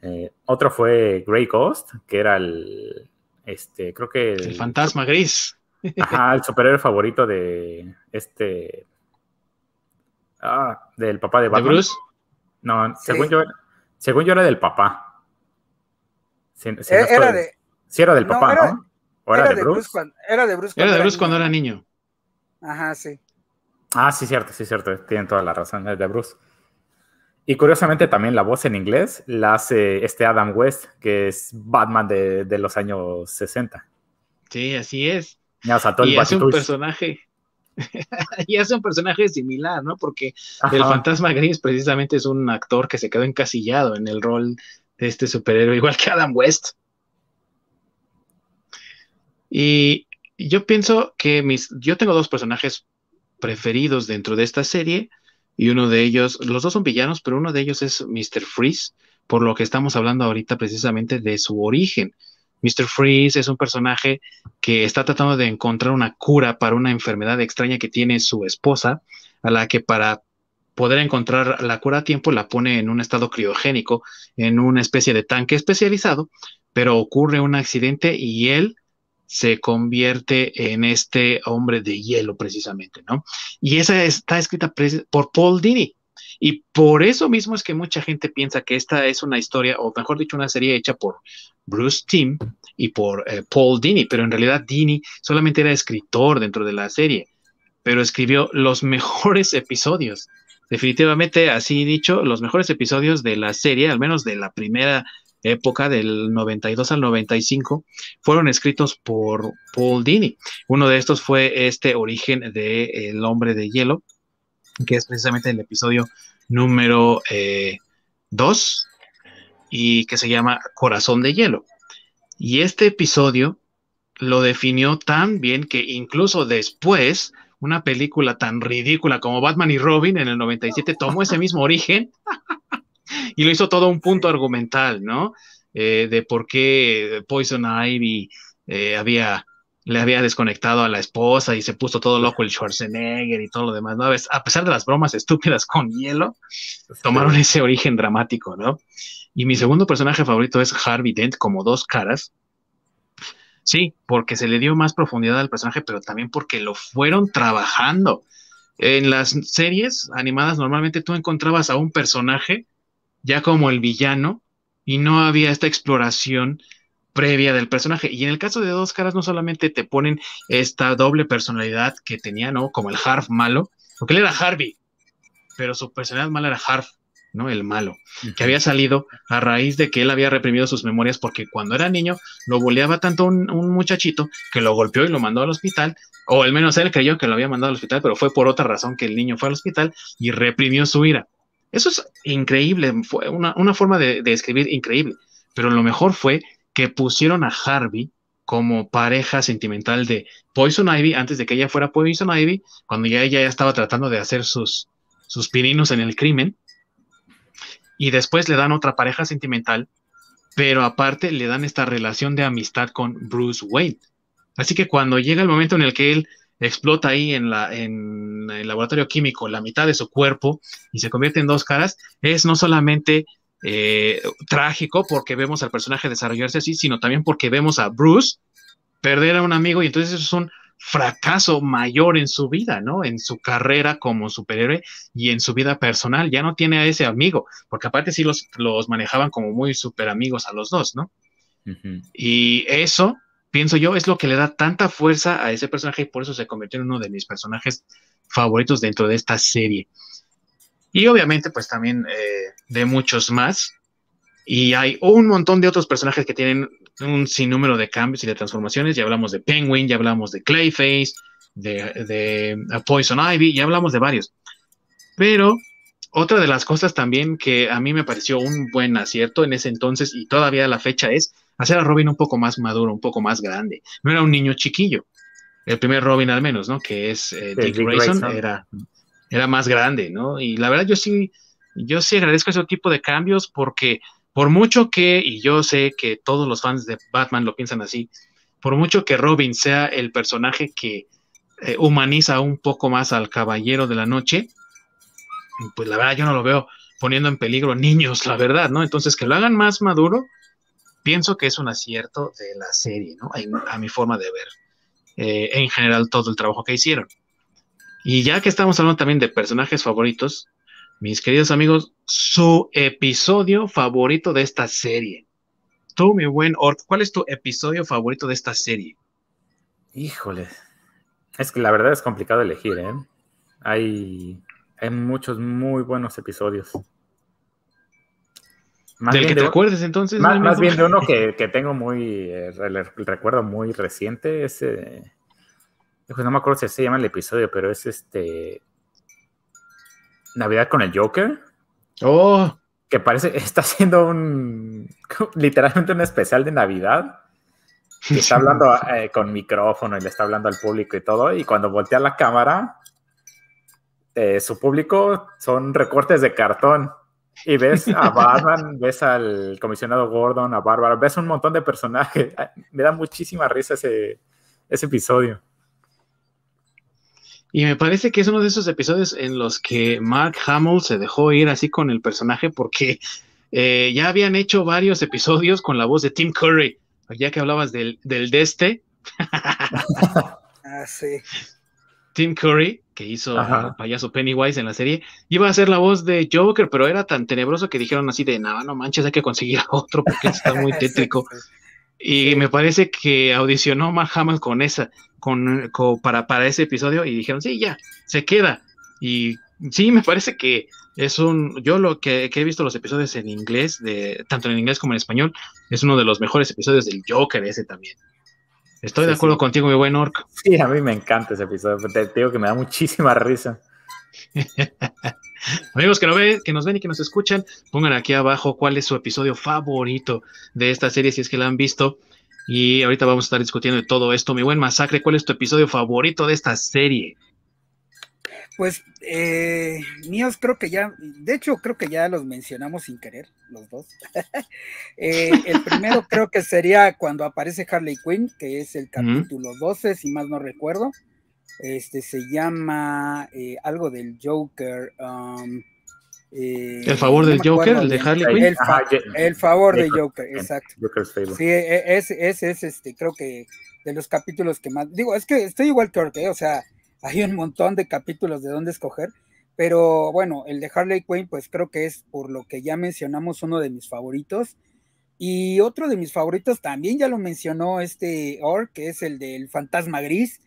eh, otro fue Grey Ghost, que era el, este, creo que... El, fantasma gris. Ajá, el superhéroe favorito de este... Ah, del papá de Batman. ¿De Bruce? No, según, yo, según yo era del papá. Eh, era de, Sí, era del papá, ¿no? ¿O era, de, Bruce? cuando, era de Bruce, cuando, era de Bruce cuando era niño. Ajá, sí. Ah, sí, cierto, sí, cierto. Tienen toda la razón, es de Bruce. Y curiosamente también la voz en inglés la hace este Adam West, que es Batman de, los años 60. Sí, así es. Ya, y hace un personaje, y hace un personaje similar, ¿no? Porque el fantasma gris precisamente es un actor que se quedó encasillado en el rol de este superhéroe, igual que Adam West. Y yo pienso que mis, yo tengo dos personajes preferidos dentro de esta serie y uno de ellos, los dos son villanos, pero uno de ellos es Mr. Freeze, por lo que estamos hablando ahorita precisamente de su origen. Mr. Freeze es un personaje que está tratando de encontrar una cura para una enfermedad extraña que tiene su esposa, a la que para poder encontrar la cura a tiempo la pone en un estado criogénico, en una especie de tanque especializado, pero ocurre un accidente y él se convierte en este hombre de hielo precisamente, ¿no? Y esa está escrita por Paul Dini. Y por eso mismo es que mucha gente piensa que esta es una historia, o mejor dicho, una serie hecha por Bruce Timm y por eh, Paul Dini, pero en realidad Dini solamente era escritor dentro de la serie, pero escribió los mejores episodios. Definitivamente, así dicho, los mejores episodios de la serie, al menos de la primera época del 92 al 95 fueron escritos por Paul Dini. Uno de estos fue este origen de El hombre de hielo, que es precisamente el episodio número 2 eh, y que se llama Corazón de hielo. Y este episodio lo definió tan bien que incluso después una película tan ridícula como Batman y Robin en el 97 tomó ese mismo origen y lo hizo todo un punto argumental, ¿no? Eh, de por qué Poison Ivy eh, había, le había desconectado a la esposa y se puso todo loco el Schwarzenegger y todo lo demás, ¿no? A pesar de las bromas estúpidas con hielo, tomaron ese origen dramático, ¿no? Y mi segundo personaje favorito es Harvey Dent como dos caras. Sí, porque se le dio más profundidad al personaje, pero también porque lo fueron trabajando. En las series animadas normalmente tú encontrabas a un personaje ya como el villano y no había esta exploración previa del personaje. Y en el caso de Dos Caras no solamente te ponen esta doble personalidad que tenía, ¿no? Como el Harf malo, porque él era Harvey, pero su personalidad mala era Harf, ¿no? El malo, que había salido a raíz de que él había reprimido sus memorias porque cuando era niño lo boleaba tanto un, un muchachito que lo golpeó y lo mandó al hospital, o al menos él creyó que lo había mandado al hospital, pero fue por otra razón que el niño fue al hospital y reprimió su ira. Eso es increíble, fue una, forma de, escribir increíble, pero lo mejor fue que pusieron a Harvey como pareja sentimental de Poison Ivy antes de que ella fuera Poison Ivy, cuando ya ella ya estaba tratando de hacer sus, sus pininos en el crimen. Y después le dan otra pareja sentimental, pero aparte le dan esta relación de amistad con Bruce Wayne. Así que cuando llega el momento en el que él explota ahí en, la, en el laboratorio químico la mitad de su cuerpo y se convierte en dos caras, es no solamente eh, trágico porque vemos al personaje desarrollarse así, sino también porque vemos a Bruce perder a un amigo y entonces eso es un fracaso mayor en su vida, ¿no? En su carrera como superhéroe y en su vida personal. Ya no tiene a ese amigo, porque aparte sí los, los manejaban como muy super amigos a los dos, ¿no? Y eso pienso yo, es lo que le da tanta fuerza a ese personaje y por eso se convirtió en uno de mis personajes favoritos dentro de esta serie. Y obviamente, pues también eh, de muchos más. Y hay un montón de otros personajes que tienen un sinnúmero de cambios y de transformaciones. Ya hablamos de Penguin, ya hablamos de Clayface, de, de uh, Poison Ivy, ya hablamos de varios. Pero otra de las cosas también que a mí me pareció un buen acierto en ese entonces y todavía a la fecha es hacer a Robin un poco más maduro, un poco más grande. No era un niño chiquillo. El primer Robin al menos, ¿no? Que es eh, Dick, Grayson, Era, era más grande, ¿no? Y la verdad yo sí, yo sí agradezco ese tipo de cambios porque por mucho que, y yo sé que todos los fans de Batman lo piensan así, por mucho que Robin sea el personaje que eh, humaniza un poco más al Caballero de la Noche, pues la verdad yo no lo veo poniendo en peligro niños, la verdad, ¿no? Entonces que lo hagan más maduro, pienso que es un acierto de la serie, ¿no? A, mi forma de ver eh, en general todo el trabajo que hicieron. Y ya que estamos hablando también de personajes favoritos, mis queridos amigos, su episodio favorito de esta serie. Tú, mi buen Ort, ¿cuál es tu episodio favorito de esta serie? Híjole, es que la verdad es complicado elegir, ¿eh? Hay, hay muchos muy buenos episodios. ¿Del que te acuerdes entonces? Más, bien de uno que, tengo muy, eh, recuerdo muy reciente, ese, no me acuerdo si se llama el episodio, pero es este, Navidad con el Joker. Oh. Que parece, está haciendo un, literalmente un especial de Navidad. Que está hablando eh, con micrófono y le está hablando al público y todo. Y cuando voltea la cámara, eh, su público son recortes de cartón. Y ves a Batman, ves al comisionado Gordon, a Bárbara, ves un montón de personajes. Me da muchísima risa ese, ese episodio. Y me parece que es uno de esos episodios en los que Mark Hamill se dejó ir así con el personaje porque eh, ya habían hecho varios episodios con la voz de Tim Curry, ya que hablabas del, del Deste. ah, sí. Tim Curry, que hizo payaso Pennywise en la serie, iba a ser la voz de Joker, pero era tan tenebroso que dijeron así de, no, no manches, hay que conseguir a otro porque está muy tétrico. Y me parece que audicionó Mark Hamill con esa, con, para, para ese episodio y dijeron, sí, ya, se queda. Y sí, me parece que es un, yo lo que, he visto los episodios en inglés, de, tanto en inglés como en español, es uno de los mejores episodios del Joker ese también. Estoy de acuerdo contigo, mi buen Orc. Sí, a mí me encanta ese episodio, te digo que me da muchísima risa. Amigos que, no ven, que nos ven y que nos escuchan, pongan aquí abajo cuál es su episodio favorito de esta serie, si es que la han visto. Y ahorita vamos a estar discutiendo de todo esto. Mi buen Masacre, ¿cuál es tu episodio favorito de esta serie? Pues eh, míos creo que ya, de hecho creo que ya los mencionamos sin querer, los dos. Eh, el primero creo que sería cuando aparece Harley Quinn, que es el capítulo 12, si más no recuerdo. Este se llama eh, algo del Joker. Um, eh, ¿El favor del Joker? ¿El de Harley Quinn? El, favor de Joker, exacto. sí, ese es, es, este, creo que de los capítulos que más. Digo, es que estoy igual que Orke, o sea, hay un montón de capítulos de dónde escoger, pero bueno, el de Harley Quinn, pues creo que es por lo que ya mencionamos uno de mis favoritos. Y otro de mis favoritos también ya lo mencionó este Or, que es el del Fantasma Gris,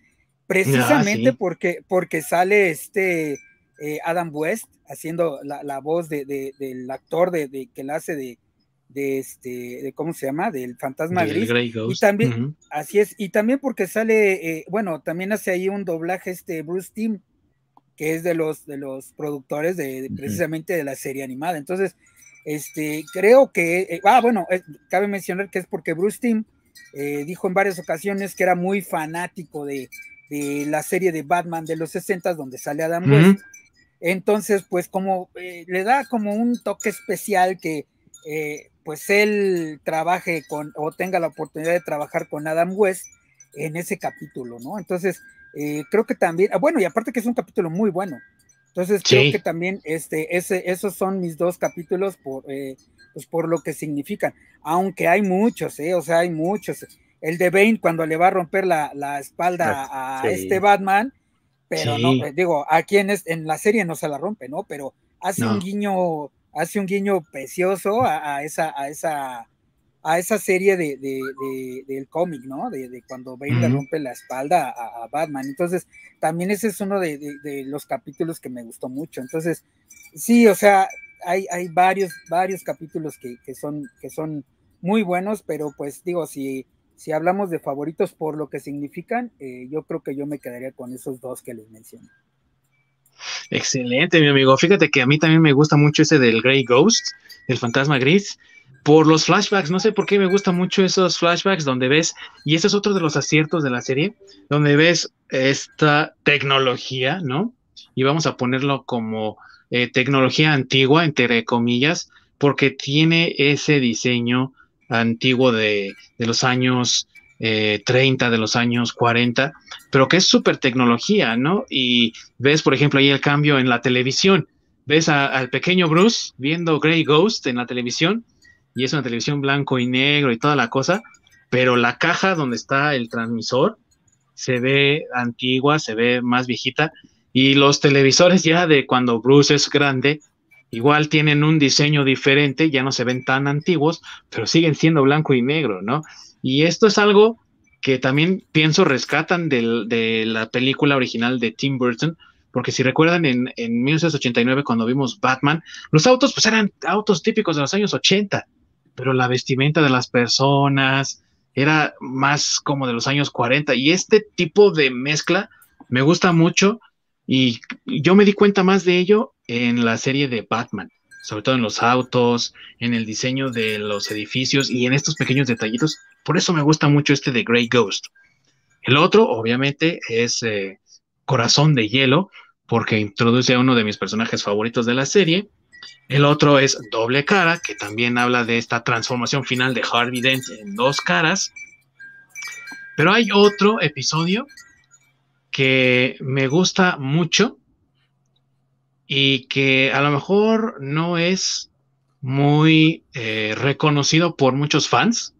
precisamente ah, porque, porque sale este eh, Adam West haciendo la, voz de, del actor de, que la hace de, de este, de cómo se llama, del fantasma gris. Y también, así es, y también porque sale, eh, bueno, también hace ahí un doblaje este Bruce Timm, que es de los, de los productores de, precisamente de la serie animada. Entonces, este, creo que, eh, ah, bueno, cabe mencionar que es porque Bruce Timm dijo en varias ocasiones que era muy fanático de, la serie de Batman de los 60 donde sale Adam West entonces, pues como eh, le da como un toque especial que eh, pues él trabaje con o tenga la oportunidad de trabajar con Adam West en ese capítulo, ¿no? Entonces, eh, creo que también, ah, bueno, y aparte que es un capítulo muy bueno. Entonces, creo que también este, ese, esos son mis dos capítulos por, pues por lo que significan. Aunque hay muchos, ¿eh? O sea, hay muchos. El de Bane cuando le va a romper la, espalda a este Batman, pero no, eh, digo, aquí en, en la serie no se la rompe, ¿no? Pero hace un guiño, hace un guiño precioso a, esa, a esa, a esa serie de, del cómic, ¿no? De, cuando Bane le rompe la espalda a, Batman. Entonces, también ese es uno de, los capítulos que me gustó mucho. Entonces, sí, o sea, hay, hay varios, varios capítulos que, que, son, que son muy buenos, pero pues digo, si si hablamos de favoritos por lo que significan, eh, yo creo que yo me quedaría con esos dos que les mencioné. Excelente, mi amigo. Fíjate que a mí también me gusta mucho ese del Grey Ghost, el fantasma gris, por los flashbacks. No sé por qué me gustan mucho esos flashbacks donde ves, y ese es otro de los aciertos de la serie, donde ves esta tecnología, ¿no? Y vamos a ponerlo como eh, tecnología antigua, entre comillas, porque tiene ese diseño antiguo de, los años 30, eh, de los años 40, pero que es súper tecnología, ¿no? Y ves, por ejemplo, ahí el cambio en la televisión. Ves al pequeño Bruce viendo Grey Ghost en la televisión, y es una televisión blanco y negro y toda la cosa, pero la caja donde está el transmisor se ve antigua, se ve más viejita, y los televisores ya de cuando Bruce es grande, igual tienen un diseño diferente, ya no se ven tan antiguos, pero siguen siendo blanco y negro, ¿no? Y esto es algo que también pienso rescatan de la película original de Tim Burton, porque si recuerdan en, en 1989 cuando vimos Batman, los autos pues eran autos típicos de los años 80, pero la vestimenta de las personas era más como de los años 40 y este tipo de mezcla me gusta mucho y yo me di cuenta más de ello en la serie de Batman, sobre todo en los autos, en el diseño de los edificios y en estos pequeños detallitos. Por eso me gusta mucho este de Grey Ghost. El otro, obviamente, es eh, Corazón de Hielo, porque introduce a uno de mis personajes favoritos de la serie. El otro es Doble Cara, que también habla de esta transformación final de Harvey Dent en dos caras. Pero hay otro episodio que me gusta mucho y que a lo mejor no es muy eh, reconocido por muchos fans,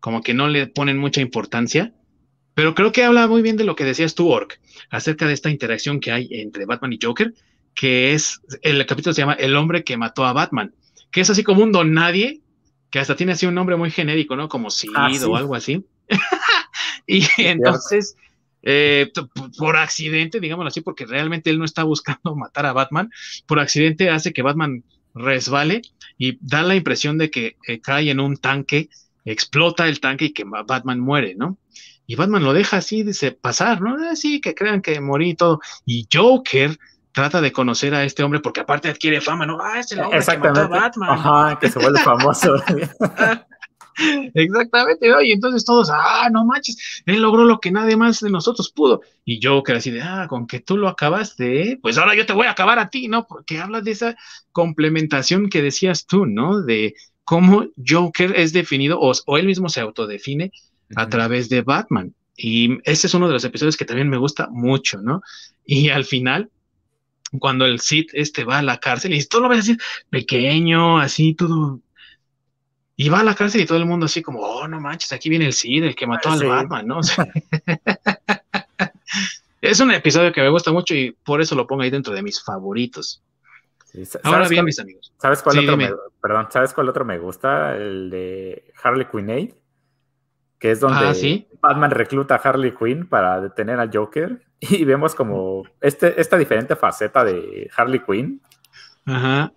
como que no le ponen mucha importancia, pero creo que habla muy bien de lo que decías tú, Ork, acerca de esta interacción que hay entre Batman y Joker, que es, el capítulo se llama El hombre que mató a Batman, que es así como un don nadie, que hasta tiene así un nombre muy genérico, ¿no? Como Sid ah, o algo así. y entonces, eh, por accidente, digámoslo así, porque realmente él no está buscando matar a Batman, por accidente hace que Batman resbale y da la impresión de que eh, cae en un tanque, explota el tanque y que Batman muere, ¿no? Y Batman lo deja así, dice, pasar, ¿no? Así que crean que morí y todo. Y Joker trata de conocer a este hombre porque aparte adquiere fama, ¿no? Ah, es el hombre que mató a Batman. Ajá, que se vuelve famoso. Exactamente, ¿no? y entonces todos, ah, no manches, él logró lo que nadie más de nosotros pudo. Y Joker así de, ah, con que tú lo acabaste, ¿eh? pues ahora yo te voy a acabar a ti, ¿no? Porque hablas de esa complementación que decías tú, ¿no? De cómo Joker es definido o, o él mismo se autodefine a través de Batman. Y ese es uno de los episodios que también me gusta mucho, ¿no? Y al final, cuando el Sid este va a la cárcel y todo lo ves así pequeño, así todo. Y va a la cárcel y todo el mundo así como, oh, no manches, aquí viene el Sid, el que mató al Batman, ¿no? es un episodio que me gusta mucho y por eso lo pongo ahí dentro de mis favoritos. Ahora bien, mis amigos. ¿Sabes cuál otro me, perdón, ¿sabes cuál otro me gusta? El de Harley Quinn que es donde ah, Batman recluta a Harley Quinn para detener al Joker y vemos como este, esta diferente faceta de Harley Quinn. Ajá.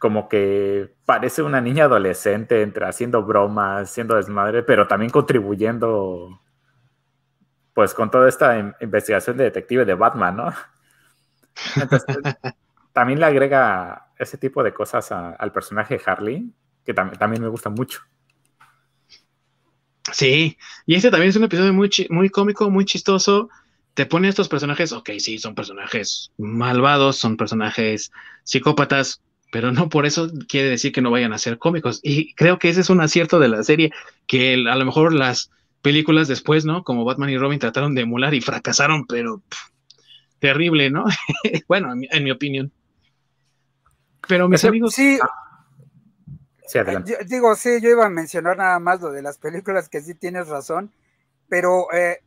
Como que parece una niña adolescente entre haciendo bromas, siendo desmadre, pero también contribuyendo pues con toda esta investigación de detective de Batman, ¿no? También le agrega ese tipo de cosas al personaje Harley, que también me gusta mucho. Sí, y este también es un episodio muy, muy cómico, muy chistoso. Te pone estos personajes, ok, sí, son personajes malvados, son personajes psicópatas, pero no por eso quiere decir que no vayan a ser cómicos. Y creo que ese es un acierto de la serie, que a lo mejor las películas después, ¿no? Como Batman y Robin trataron de emular y fracasaron, pero terrible, ¿no? bueno, en mi, opinión. Pero mis amigos... Sí, digo, sí, yo iba a mencionar nada más lo de las películas, que sí tienes razón, pero eh,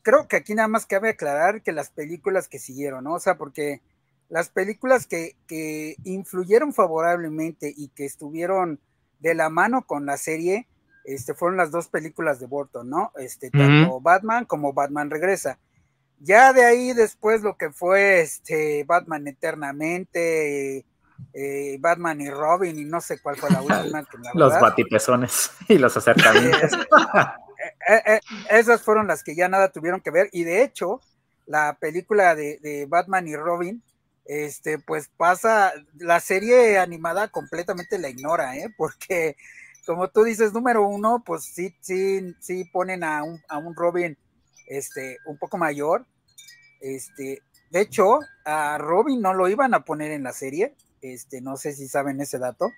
creo que aquí nada más cabe aclarar que las películas que siguieron, ¿no? O sea, porque las películas que, que influyeron favorablemente y que estuvieron de la mano con la serie, este, fueron las dos películas de Burton, ¿no? Este, tanto Batman como Batman Regresa. Ya de ahí después lo que fue este Batman Eternamente, eh, Batman y Robin y no sé cuál fue la última. los batipezones y los acercamientos. Eh, eh, esas fueron las que ya nada tuvieron que ver y de hecho la película de, Batman y Robin, este, pues pasa, la serie animada completamente la ignora, ¿eh? porque como tú dices, número uno, pues sí, sí, sí ponen a un, a un Robin este, un poco mayor. Este, de hecho, a Robin no lo iban a poner en la serie, este, no sé si saben ese dato,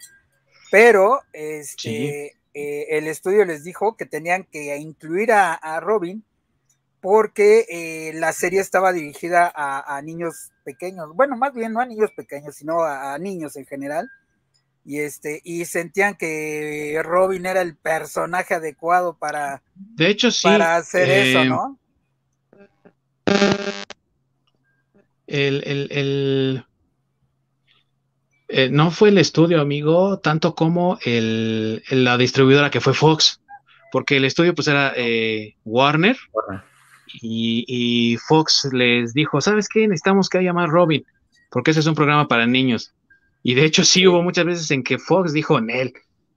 pero este, eh, el estudio les dijo que tenían que incluir a, Robin porque eh, la serie estaba dirigida a, niños pequeños, bueno, más bien no a niños pequeños, sino a, niños en general, y este, y sentían que Robin era el personaje adecuado para, de hecho, para hacer eso, eh, ¿no? el, eh, no fue el estudio, amigo, tanto como el, la distribuidora que fue Fox, porque el estudio pues era eh, Warner, y, Fox les dijo, ¿sabes qué? Necesitamos que haya más Robin, porque ese es un programa para niños. Y de hecho sí hubo muchas veces en que Fox dijo, Nel,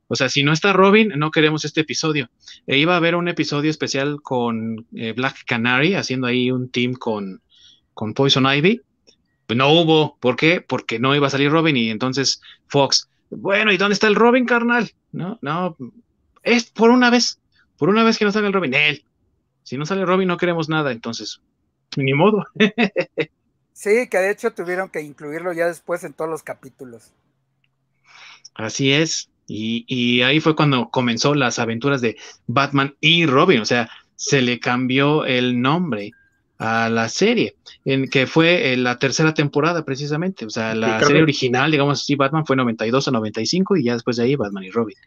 o sea, si no está Robin, no queremos este episodio. E iba a haber un episodio especial con eh, Black Canary, haciendo ahí un team con, con Poison Ivy. Pues no hubo. ¿Por qué? Porque no iba a salir Robin y entonces Fox, bueno, ¿y dónde está el Robin, carnal? No, no, es por una vez, por una vez que no salga el Robin. Él, si no sale Robin no queremos nada, entonces, ni modo. sí, que de hecho tuvieron que incluirlo ya después en todos los capítulos. Así es. Y, y, ahí fue cuando comenzó las aventuras de Batman y Robin. O sea, se le cambió el nombre a la serie, en que fue en la tercera temporada precisamente, o sea, la serie original, digamos así, Batman fue 92 a 95 y ya después de ahí Batman y Robin.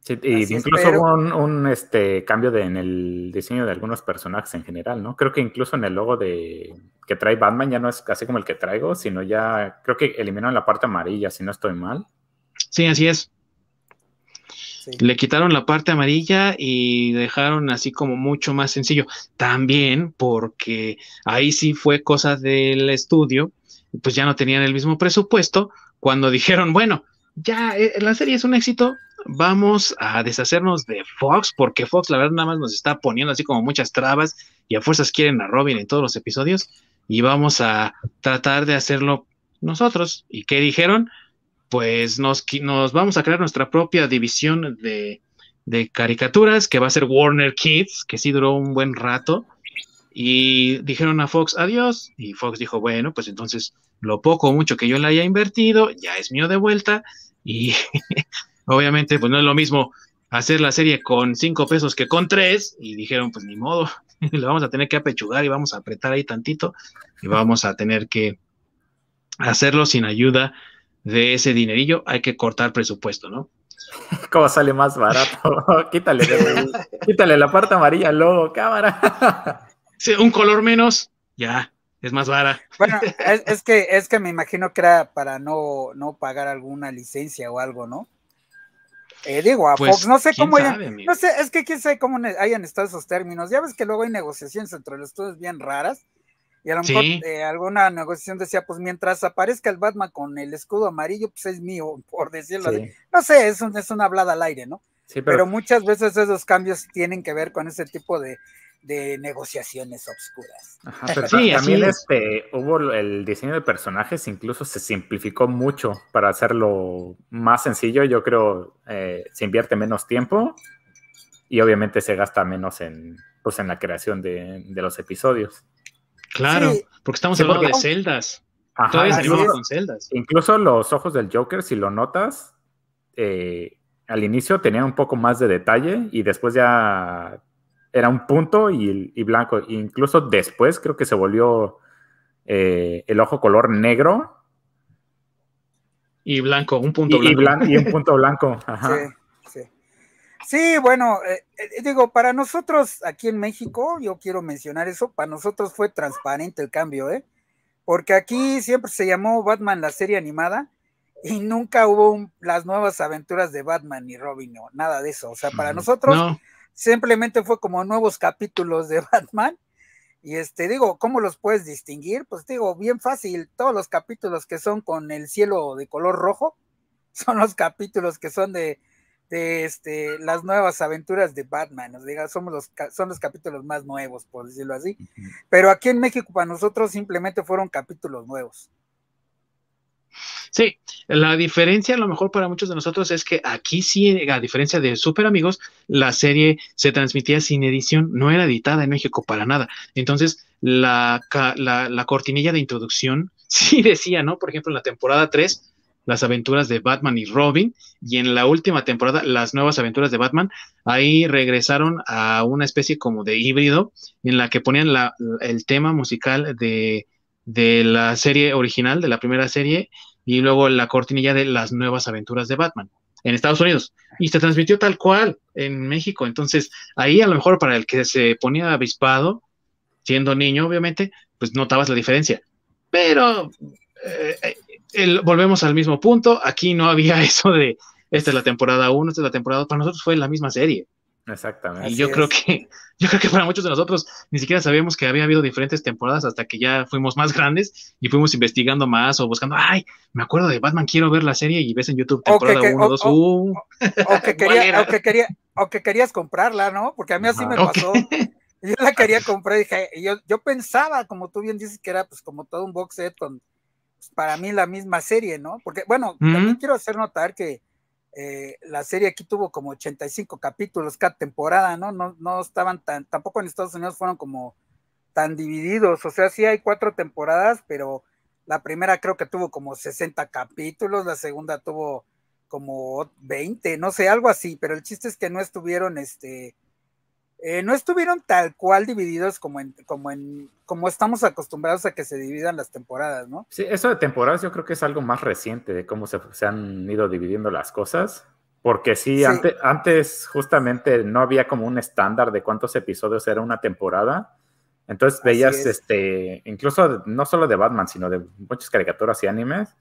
Sí, y incluso hubo un, este, cambio de, en el diseño de algunos personajes en general, ¿no? Creo que incluso en el logo de que trae Batman ya no es casi como el que traigo, sino ya creo que eliminaron la parte amarilla, si no estoy mal. Sí, así es. Le quitaron la parte amarilla y dejaron así como mucho más sencillo. También porque ahí sí fue cosa del estudio, pues ya no tenían el mismo presupuesto cuando dijeron, bueno, ya eh, la serie es un éxito, vamos a deshacernos de Fox, porque Fox la verdad nada más nos está poniendo así como muchas trabas y a fuerzas quieren a Robin en todos los episodios y vamos a tratar de hacerlo nosotros. ¿Y qué dijeron? pues nos, nos vamos a crear nuestra propia división de, caricaturas que va a ser Warner Kids, que sí duró un buen rato. Y dijeron a Fox adiós. Y Fox dijo, bueno, pues entonces lo poco o mucho que yo le haya invertido ya es mío de vuelta. Y obviamente, pues no es lo mismo hacer la serie con cinco pesos que con tres. Y dijeron, pues ni modo, le vamos a tener que apechugar y vamos a apretar ahí tantito. Y vamos a tener que hacerlo sin ayuda de ese dinerillo, hay que cortar presupuesto, ¿no? ¿Cómo sale más barato? quítale, quítale la parte amarilla luego, cámara. sí, un color menos, ya, es más barato. Bueno, es, que, es que me imagino que era para no, no pagar alguna licencia o algo, ¿no? Eh, digo, a pues, Fox, no sé cómo hayan, no sé, es que quién sabe cómo hayan estado esos términos. Ya ves que luego hay negociaciones entre los estudios bien raras y a lo mejor eh, alguna negociación decía, pues mientras aparezca el Batman con el escudo amarillo, pues es mío, por decirlo así. No sé, es, es una hablada al aire, ¿no? Sí, pero... muchas veces esos cambios tienen que ver con ese tipo de, negociaciones obscuras. Ajá, pero sí, también este, hubo el diseño de personajes, incluso se simplificó mucho para hacerlo más sencillo. Yo creo eh, se invierte menos tiempo y obviamente se gasta menos en, pues, en la creación de, de los episodios. Claro, porque estamos hablando de celdas. Todavía salimos con celdas. Incluso los ojos del Joker, si lo notas, eh, al inicio tenían un poco más de detalle y después ya era un punto y, blanco. Incluso después creo que se volvió eh, el ojo color negro. Y blanco, un punto blanco. Y, un punto blanco. Ajá. Sí, bueno, eh, eh, digo, para nosotros aquí en México, yo quiero mencionar eso, para nosotros fue transparente el cambio, ¿eh? Porque aquí siempre se llamó Batman la serie animada y nunca hubo las nuevas aventuras de Batman y Robin, o nada de eso. O sea, para nosotros simplemente fue como nuevos capítulos de Batman. Y este, digo, ¿cómo los puedes distinguir? Pues digo, bien fácil, todos los capítulos que son con el cielo de color rojo son los capítulos que son de de este, las nuevas aventuras de Batman, nos diga, somos los, son los capítulos más nuevos, por decirlo así. Pero aquí en México para nosotros simplemente fueron capítulos nuevos. Sí, la diferencia a lo mejor para muchos de nosotros es que aquí sí, a diferencia de Super Amigos, la serie se transmitía sin edición, no era editada en México para nada. Entonces, la, la, la cortinilla de introducción sí decía, ¿no? Por ejemplo, en la temporada 3 las aventuras de Batman y Robin, y en la última temporada, las nuevas aventuras de Batman, ahí regresaron a una especie como de híbrido en la que ponían la, el tema musical de, de la serie original, de la primera serie, y luego la cortinilla de las nuevas aventuras de Batman en Estados Unidos. Y se transmitió tal cual en México. Entonces, ahí a lo mejor para el que se ponía avispado, siendo niño, obviamente, pues notabas la diferencia. Pero eh, volvemos al mismo punto. Aquí no había eso de esta es la temporada 1, esta es la temporada 2. Para nosotros fue la misma serie. Exactamente. Y yo creo que, yo creo que para muchos de nosotros ni siquiera sabíamos que había habido diferentes temporadas hasta que ya fuimos más grandes y fuimos investigando más o buscando, ay, me acuerdo de Batman, quiero ver la serie y ves en YouTube temporada 1, 2, uh. O que, quería, o, que quería, o que querías comprarla, ¿no? Porque a mí así me pasó. Yo la quería comprar y dije, yo, yo pensaba, como tú bien dices, que era pues como todo un box set con, pues, para mí la misma serie, ¿no? Porque, bueno, también quiero hacer notar que eh, la serie aquí tuvo como 85 capítulos cada temporada, ¿no? ¿no? No estaban tan, tampoco en Estados Unidos fueron como tan divididos, o sea, sí hay cuatro temporadas, pero la primera creo que tuvo como 60 capítulos, la segunda tuvo como 20, no sé, algo así, pero el chiste es que no estuvieron, este, eh, no estuvieron tal cual divididos como en, como en, como estamos acostumbrados a que se dividan las temporadas, ¿no? Sí, eso de temporadas yo creo que es algo más reciente de cómo se, han ido dividiendo las cosas. Porque sí, Antes, antes justamente no había como un estándar de cuántos episodios era una temporada. Entonces veías, este, incluso no solo de Batman, sino de muchas caricaturas y animes,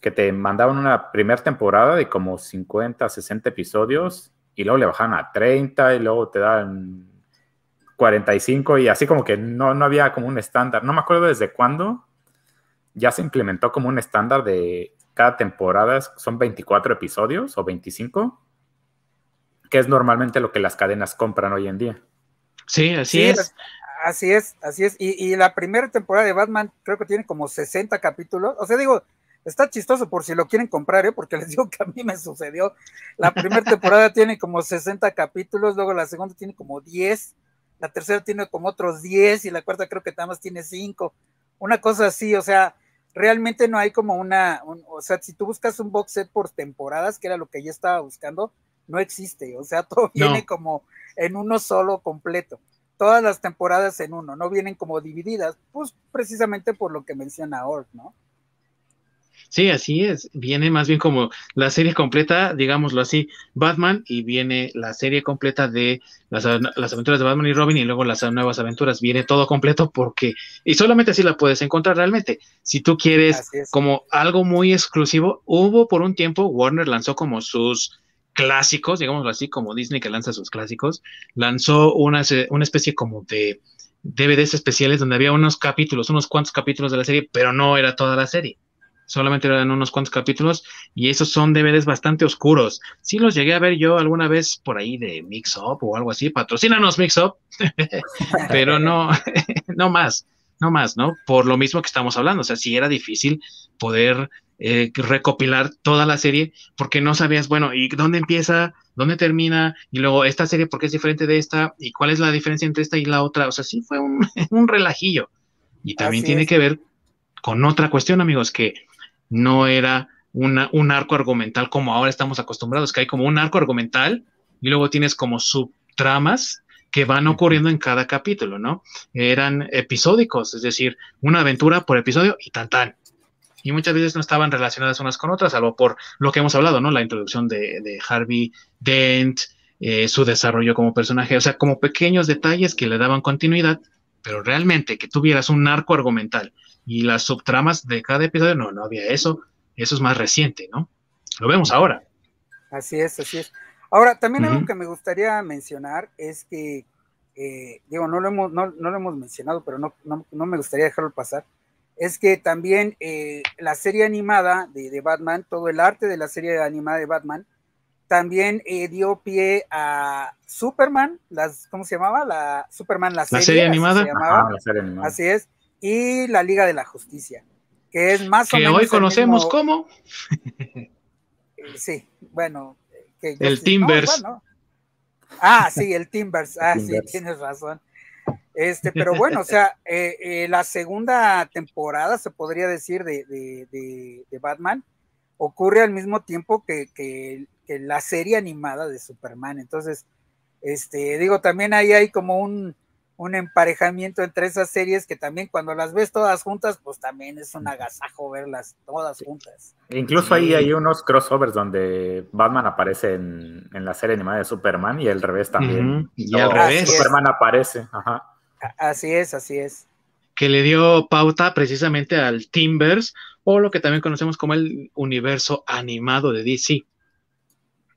que te mandaban una primera temporada de como 50, 60 episodios y luego le bajan a 30 y luego te dan 45 y así como que no, no había como un estándar. No me acuerdo desde cuándo ya se implementó como un estándar de cada temporada son 24 episodios o 25, que es normalmente lo que las cadenas compran hoy en día. Sí, así es. Así es, así es. Y, y, la primera temporada de Batman creo que tiene como 60 capítulos. O sea, digo, Está chistoso por si lo quieren comprar, ¿eh? porque les digo que a mí me sucedió. La primera temporada tiene como 60 capítulos, luego la segunda tiene como 10, la tercera tiene como otros 10 y la cuarta creo que nada más tiene 5. Una cosa así, o sea, realmente no hay como una, o sea, si tú buscas un box set por temporadas, que era lo que yo estaba buscando, no existe, o sea, todo viene como en uno solo completo. Todas las temporadas en uno, no vienen como divididas, pues precisamente por lo que menciona Ork, ¿no? Sí, así es. Viene más bien como la serie completa, digámoslo así, Batman, y viene la serie completa de las, aventuras de Batman y Robin y luego las nuevas aventuras. Viene todo completo porque, y solamente así la puedes encontrar realmente. Si tú quieres como algo muy exclusivo, hubo por un tiempo, Warner lanzó como sus clásicos, digámoslo así, como Disney que lanza sus clásicos, lanzó una, una especie como de DVDs especiales donde había unos capítulos, unos cuantos capítulos de la serie, pero no era toda la serie solamente eran unos cuantos capítulos y esos son DVDs bastante oscuros. Sí los llegué a ver yo alguna vez por ahí de Mix Up o algo así, patrocínanos Mix Up, pero no, no más, no más, ¿no? Por lo mismo que estamos hablando, o sea, sí era difícil poder eh, recopilar toda la serie porque no sabías, bueno, ¿y dónde empieza? ¿Dónde termina? Y luego esta serie, ¿por qué es diferente de esta? ¿Y cuál es la diferencia entre esta y la otra? O sea, sí fue un, un relajillo. Y también tiene que ver con otra cuestión, amigos, que no era una, un arco argumental como ahora estamos acostumbrados, que hay como un arco argumental y luego tienes como subtramas que van ocurriendo en cada capítulo, ¿no? Eran episódicos, es decir, una aventura por episodio y tan tan. Y muchas veces no estaban relacionadas unas con otras, salvo por lo que hemos hablado, ¿no? La introducción de, Harvey Dent, eh, su desarrollo como personaje, o sea, como pequeños detalles que le daban continuidad, pero realmente que tuvieras un arco argumental y las subtramas de cada episodio, no, no había eso. Eso es más reciente, ¿no? Lo vemos ahora. Así es, así es. Ahora, también algo que me gustaría mencionar es que, eh, digo, no lo, hemos, no, lo hemos mencionado, pero no, no, me gustaría dejarlo pasar, es que también eh, la serie animada de, Batman, todo el arte de la serie animada de Batman, también eh, dio pie a Superman, las, ¿cómo se llamaba? La Superman, la serie, ¿La serie animada. la serie animada. Así es y la Liga de la Justicia, que es más o menos. Que hoy conocemos como. sí, bueno. el Timbers. Ah, sí, el Timbers. Ah, sí, tienes razón. Este, pero bueno, o sea, eh, eh, la segunda temporada, se podría decir, de, de, Batman, ocurre al mismo tiempo que, que, la serie animada de Superman. Entonces, este, digo, también ahí hay como un, un emparejamiento entre esas series que también cuando las ves todas juntas, pues también es un agasajo verlas todas juntas. Incluso ahí hay unos crossovers donde Batman aparece en, la serie animada de Superman y al revés también. Y al revés. Superman aparece, Así es, así es. Que le dio pauta precisamente al Timbers, o lo que también conocemos como el universo animado de DC.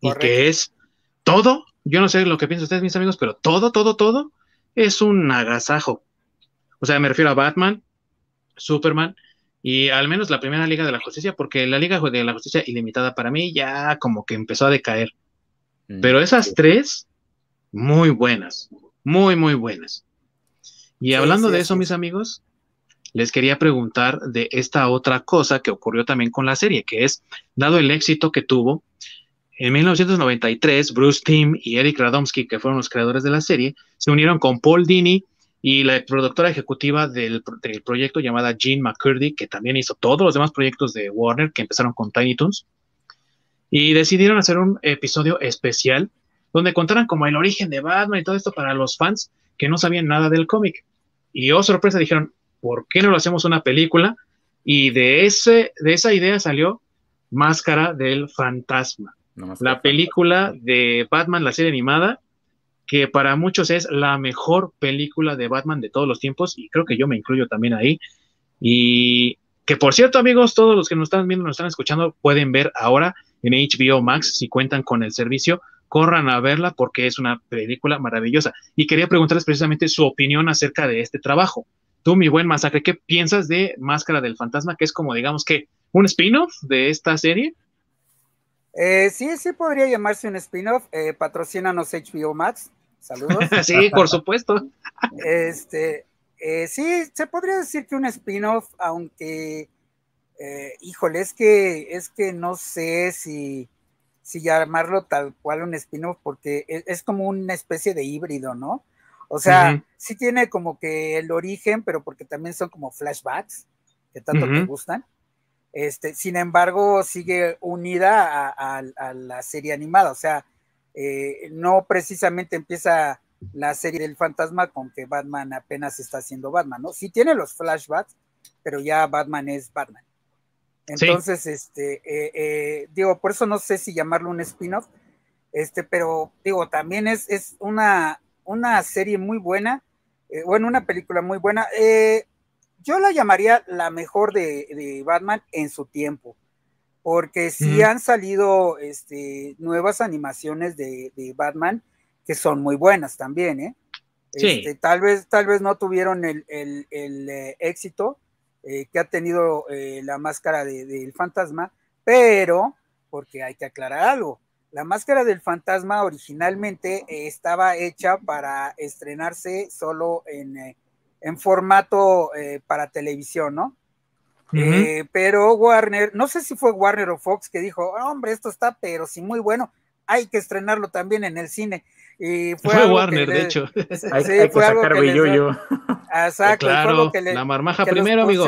Y que es todo yo no sé lo que piensan ustedes, mis amigos, pero todo, todo, todo es un agasajo. O sea, me refiero a Batman, Superman y al menos la primera Liga de la Justicia, porque la Liga de la Justicia Ilimitada para mí ya como que empezó a decaer. Mm, pero esas tres, muy buenas, muy, muy buenas. Y hablando de eso, mis amigos, les quería preguntar de esta otra cosa que ocurrió también con la serie, que es, dado el éxito que tuvo, en 1993, Bruce Timm y Eric Radomski, que fueron los creadores de la serie, se unieron con Paul Dini y la productora ejecutiva del, proyecto llamada Jean McCurdy, que también hizo todos los demás proyectos de Warner, que empezaron con Tiny Toons, y decidieron hacer un episodio especial donde contaran como el origen de Batman y todo esto para los fans que no sabían nada del cómic. Y oh sorpresa, dijeron, ¿por qué no lo hacemos una película? Y de, ese, de esa idea salió Máscara del Fantasma, la película de Batman, la serie animada, que para muchos es la mejor película de Batman de todos los tiempos, y creo que yo me incluyo también ahí. Y que por cierto, amigos, todos los que nos están viendo, nos están escuchando, pueden ver ahora en HBO Max, si cuentan con el servicio, corran a verla porque es una película maravillosa. Y quería preguntarles precisamente su opinión acerca de este trabajo. Tú, mi buen masacre, ¿qué piensas de Máscara del Fantasma, que es como, digamos que, un spin-off de esta serie? Eh, sí, sí podría llamarse un spin-off. Eh, patrocínanos HBO Max. Saludos. sí, por supuesto. este, eh, sí, se podría decir que un spin-off, aunque, eh, híjole, es que, es que no sé si, si llamarlo tal cual un spin-off, porque e, es, como una especie de híbrido, ¿no? O sea, sí tiene como que el origen, pero porque también son como flashbacks, que tanto te gustan. Este, sin embargo, sigue unida a, la serie animada, o sea, eh, no precisamente empieza la serie del fantasma con que Batman apenas está haciendo Batman, ¿no? Sí tiene los flashbacks, pero ya Batman es Batman. Entonces, este, eh, eh, digo, por eso no sé si llamarlo un spin-off, este, pero digo, también es, es una, una serie muy buena, bueno, una película muy buena yo la llamaría la mejor de, Batman en su tiempo, porque sí han salido este, nuevas animaciones de, Batman que son muy buenas también, ¿eh? Este, tal, vez, tal vez no tuvieron el, eh, éxito eh, que ha tenido eh, la máscara del fantasma, pero, porque hay que aclarar algo, la máscara del fantasma originalmente estaba hecha para estrenarse solo en en formato eh, para televisión, ¿no? Eh, pero Warner, no sé si fue Warner o Fox que dijo, hombre, esto está, pero sí muy bueno, hay que estrenarlo también en el cine. Y fue, Warner, de hecho. hay, que sacar billuyo. Exacto. Claro, la marmaja primero, amigo.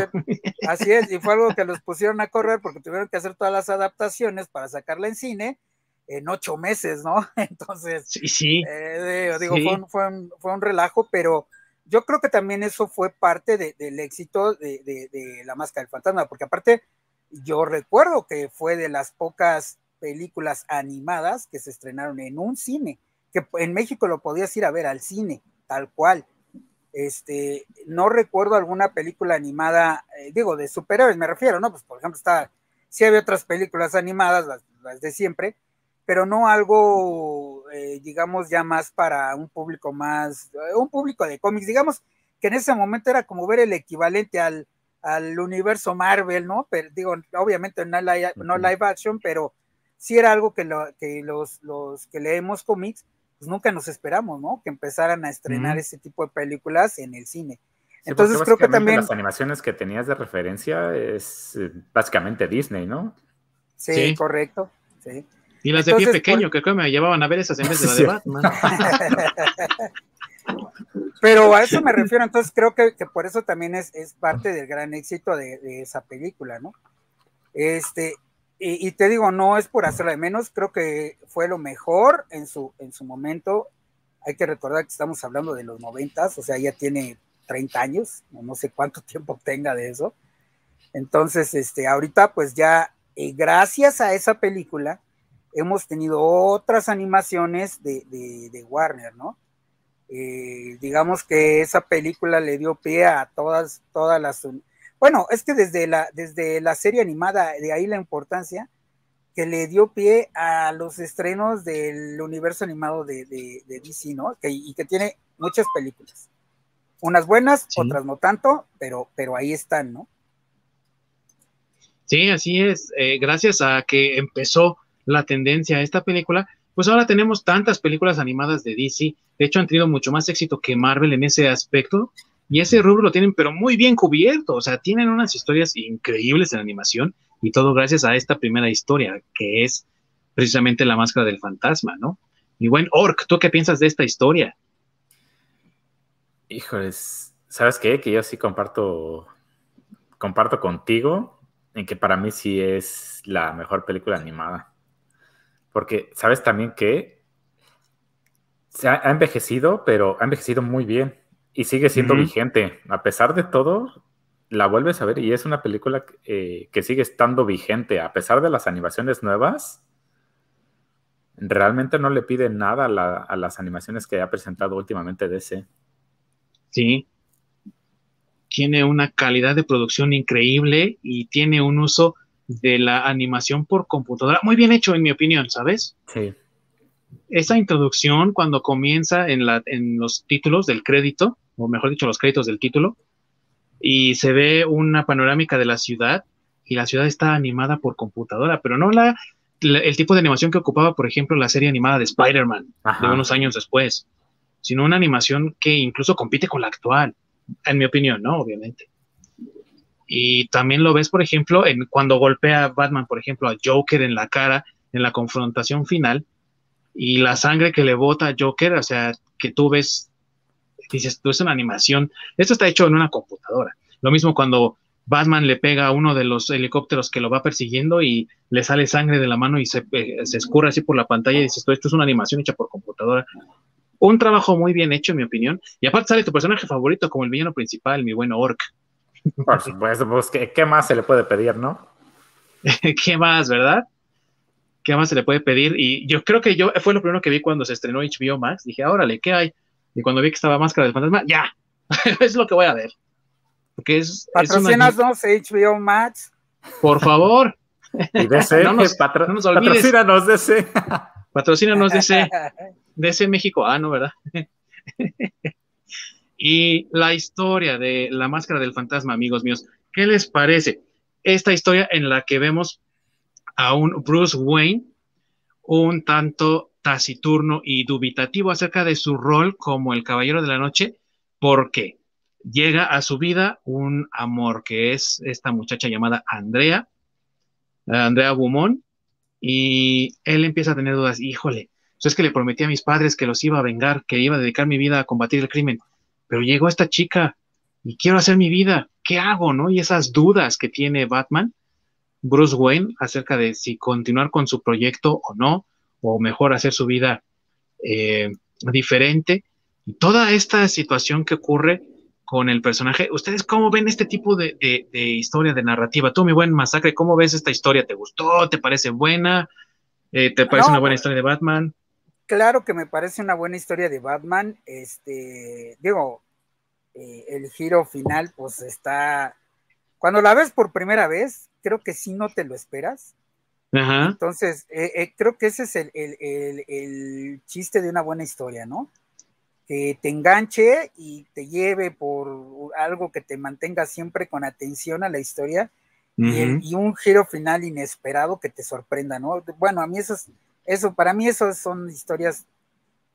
Así es, y fue algo que los pusieron a correr porque tuvieron que hacer todas las adaptaciones para sacarla en cine en ocho meses, ¿no? Entonces, sí, sí. Eh, digo, Fue, un, fue un relajo, pero yo creo que también eso fue parte del éxito de, La Máscara del Fantasma, porque aparte yo recuerdo que fue de las pocas películas animadas que se estrenaron en un cine, que en México lo podías ir a ver al cine, tal cual. Este, no recuerdo alguna película animada, eh, digo, de superhéroes me refiero, ¿no? Pues por ejemplo está, sí había otras películas animadas, las de siempre, pero no algo, eh, digamos, ya más para un público más, eh, un público de cómics, digamos que en ese momento era como ver el equivalente al, al universo Marvel, ¿no? Pero digo, obviamente no live, no live action, pero sí era algo que, lo, que los, los que leemos cómics, pues nunca nos esperamos, ¿no? Que empezaran a estrenar ese tipo de películas en el cine. Entonces creo que también... Las animaciones que tenías de referencia es eh, básicamente Disney, ¿no? Sí, sí. correcto. Sí. Y las de pie pequeño, que me llevaban a ver esas en vez de la de Batman. Pero a eso me refiero, entonces creo que, por eso también es, parte del gran éxito de, esa película, ¿no? Este, y, te digo, no es por hacerla de menos, creo que fue lo mejor en su, en su momento. Hay que recordar que estamos hablando de los noventas, o sea, ya tiene 30 años, no sé cuánto tiempo tenga de eso. Entonces, este, ahorita pues ya, eh, gracias a esa película, hemos tenido otras animaciones de, Warner, ¿no? Eh, digamos que esa película le dio pie a todas, todas las... Bueno, es que desde la, desde la serie animada, de ahí la importancia, que le dio pie a los estrenos del universo animado de, DC, ¿no? y que tiene muchas películas. Unas buenas, otras no tanto, pero, pero ahí están, ¿no? Sí, así es. Eh, gracias a que empezó la tendencia a esta película, pues ahora tenemos tantas películas animadas de DC. De hecho, han tenido mucho más éxito que Marvel en ese aspecto. Y ese rubro lo tienen, pero muy bien cubierto. O sea, tienen unas historias increíbles en animación y todo gracias a esta primera historia, que es precisamente la máscara del fantasma, ¿no? Y buen Orc, ¿tú qué piensas de esta historia? Híjoles, ¿sabes qué? Que yo sí comparto, comparto contigo en que para mí sí es la mejor película animada. Porque, ¿sabes también que se ha, envejecido, pero ha envejecido muy bien y sigue siendo vigente. A pesar de todo, la vuelves a ver y es una película eh, que sigue estando vigente. A pesar de las animaciones nuevas, realmente no le pide nada a, a las animaciones que ha presentado últimamente DC. Sí, tiene una calidad de producción increíble y tiene un uso de la animación por computadora muy bien hecho, en mi opinión, ¿sabes? Sí. Esa introducción, cuando comienza en, la, en los títulos del crédito, o mejor dicho, los créditos del título, y se ve una panorámica de la ciudad, y la ciudad está animada por computadora, pero no la, el tipo de animación que ocupaba, por ejemplo, la serie animada de Spider-Man, de unos años después, sino una animación que incluso compite con la actual en mi opinión, ¿no? Obviamente. Y también lo ves, por ejemplo, en cuando golpea a Batman, por ejemplo, a Joker en la cara en la confrontación final y la sangre que le bota a Joker, o sea, que tú ves, dices, tú es una animación. Esto está hecho en una computadora. Lo mismo cuando Batman le pega a uno de los helicópteros que lo va persiguiendo y le sale sangre de la mano y se, eh, se escurre así por la pantalla y dices, esto es una animación hecha por computadora un trabajo muy bien hecho, en mi opinión. Y aparte sale tu personaje favorito como el villano principal, mi bueno Orc. Por supuesto, pues ¿qué, más se le puede pedir, no? ¿Qué más, verdad? ¿Qué más se le puede pedir? Y yo creo que yo fue lo primero que vi cuando se estrenó HBO Max. Dije, órale, ¿qué hay? Y cuando vi que estaba Máscara del Fantasma, ya, es lo que voy a ver. Porque es. Patrocinas HBO Max. Por favor. Y DC, no nos, patro, no nos patrocínanos DC. Patrocínanos DC. ese México, ah, no, ¿verdad? Y la historia de la máscara del fantasma, amigos míos, ¿qué les parece? Esta historia en la que vemos a un Bruce Wayne un tanto taciturno y dubitativo acerca de su rol como el Caballero de la Noche, porque llega a su vida un amor que es esta muchacha llamada Andrea, Andrea Beaumont, y él empieza a tener dudas, híjole, pues es que le prometí a mis padres que los iba a vengar, que iba a dedicar mi vida a combatir el crimen. Pero llegó esta chica y quiero hacer mi vida. ¿Qué hago, no? Y esas dudas que tiene Batman, Bruce Wayne, acerca de si continuar con su proyecto o no, o mejor hacer su vida eh, diferente. Y toda esta situación que ocurre con el personaje. ¿Ustedes cómo ven este tipo de, historia, de narrativa? Tú, mi buen masacre, ¿cómo ves esta historia? ¿Te gustó? ¿Te parece buena? Eh, ¿Te parece una buena pues, historia de Batman? Claro que me parece una buena historia de Batman. Este, digo, eh, el giro final, pues está. Cuando la ves por primera vez, creo que sí no te lo esperas. Entonces, eh, eh, creo que ese es el, chiste de una buena historia, ¿no? Que te enganche y te lleve por algo que te mantenga siempre con atención a la historia y, y, un giro final inesperado que te sorprenda, ¿no? Bueno, a mí eso es eso, para mí eso son historias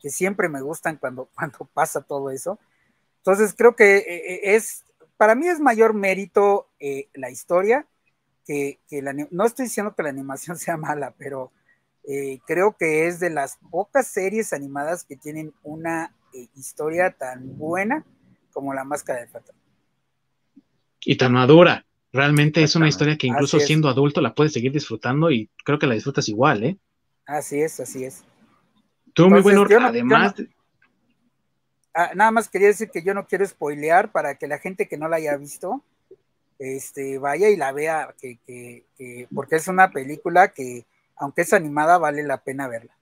que siempre me gustan cuando, cuando pasa todo eso. Entonces creo que eh, eh, es, para mí es mayor mérito eh, la historia que, la, no estoy diciendo que la animación sea mala, pero creo que es de las pocas series animadas que tienen una historia tan buena como La Máscara de Fantasma. Y tan madura. Realmente es una historia que incluso siendo adulto la puedes seguir disfrutando y creo que la disfrutas igual, ¿eh? Así es, así es. Tú, muy bueno, además. Ah, nada más quería decir que yo no quiero spoilear para que la gente que no la haya visto este, vaya y la vea, que, porque es una película que, aunque es animada, vale la pena verla.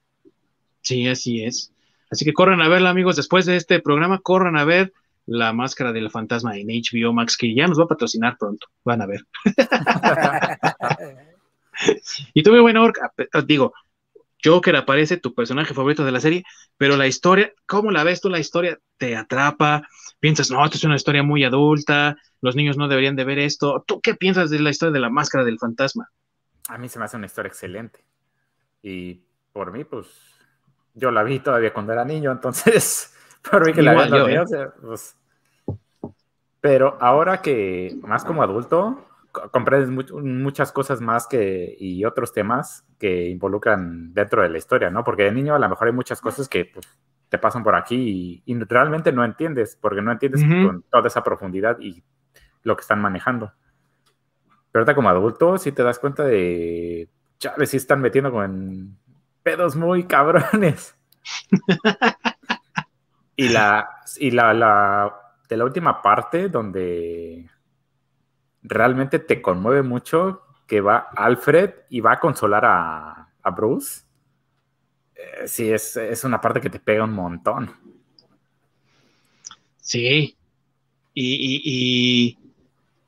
Sí, así es. Así que corran a verla, amigos. Después de este programa, corran a ver La Máscara del Fantasma en HBO Max, que ya nos va a patrocinar pronto. Van a ver. y tú, bueno, digo, Joker aparece, tu personaje favorito de la serie, pero la historia, ¿cómo la ves tú? La historia te atrapa, piensas, no, esto es una historia muy adulta, los niños no deberían de ver esto. ¿Tú qué piensas de la historia de la máscara del fantasma? A mí se me hace una historia excelente. Y por mí, pues, yo la vi todavía cuando era niño, entonces, por mí que la vi ¿eh? pues, pero ahora que más como adulto, comprendes muchas cosas más que y otros temas que involucran dentro de la historia, ¿no? Porque de niño a lo mejor hay muchas cosas que pues, te pasan por aquí y, realmente no entiendes, porque no entiendes con toda esa profundidad y lo que están manejando. Pero ahorita como adulto sí te das cuenta de, chale, sí están metiendo con pedos muy cabrones. y la, y la, la, de la última parte donde realmente te conmueve mucho que va Alfred y va a consolar a, a Bruce. Eh, sí, es, es, una parte que te pega un montón. Sí. Y, y,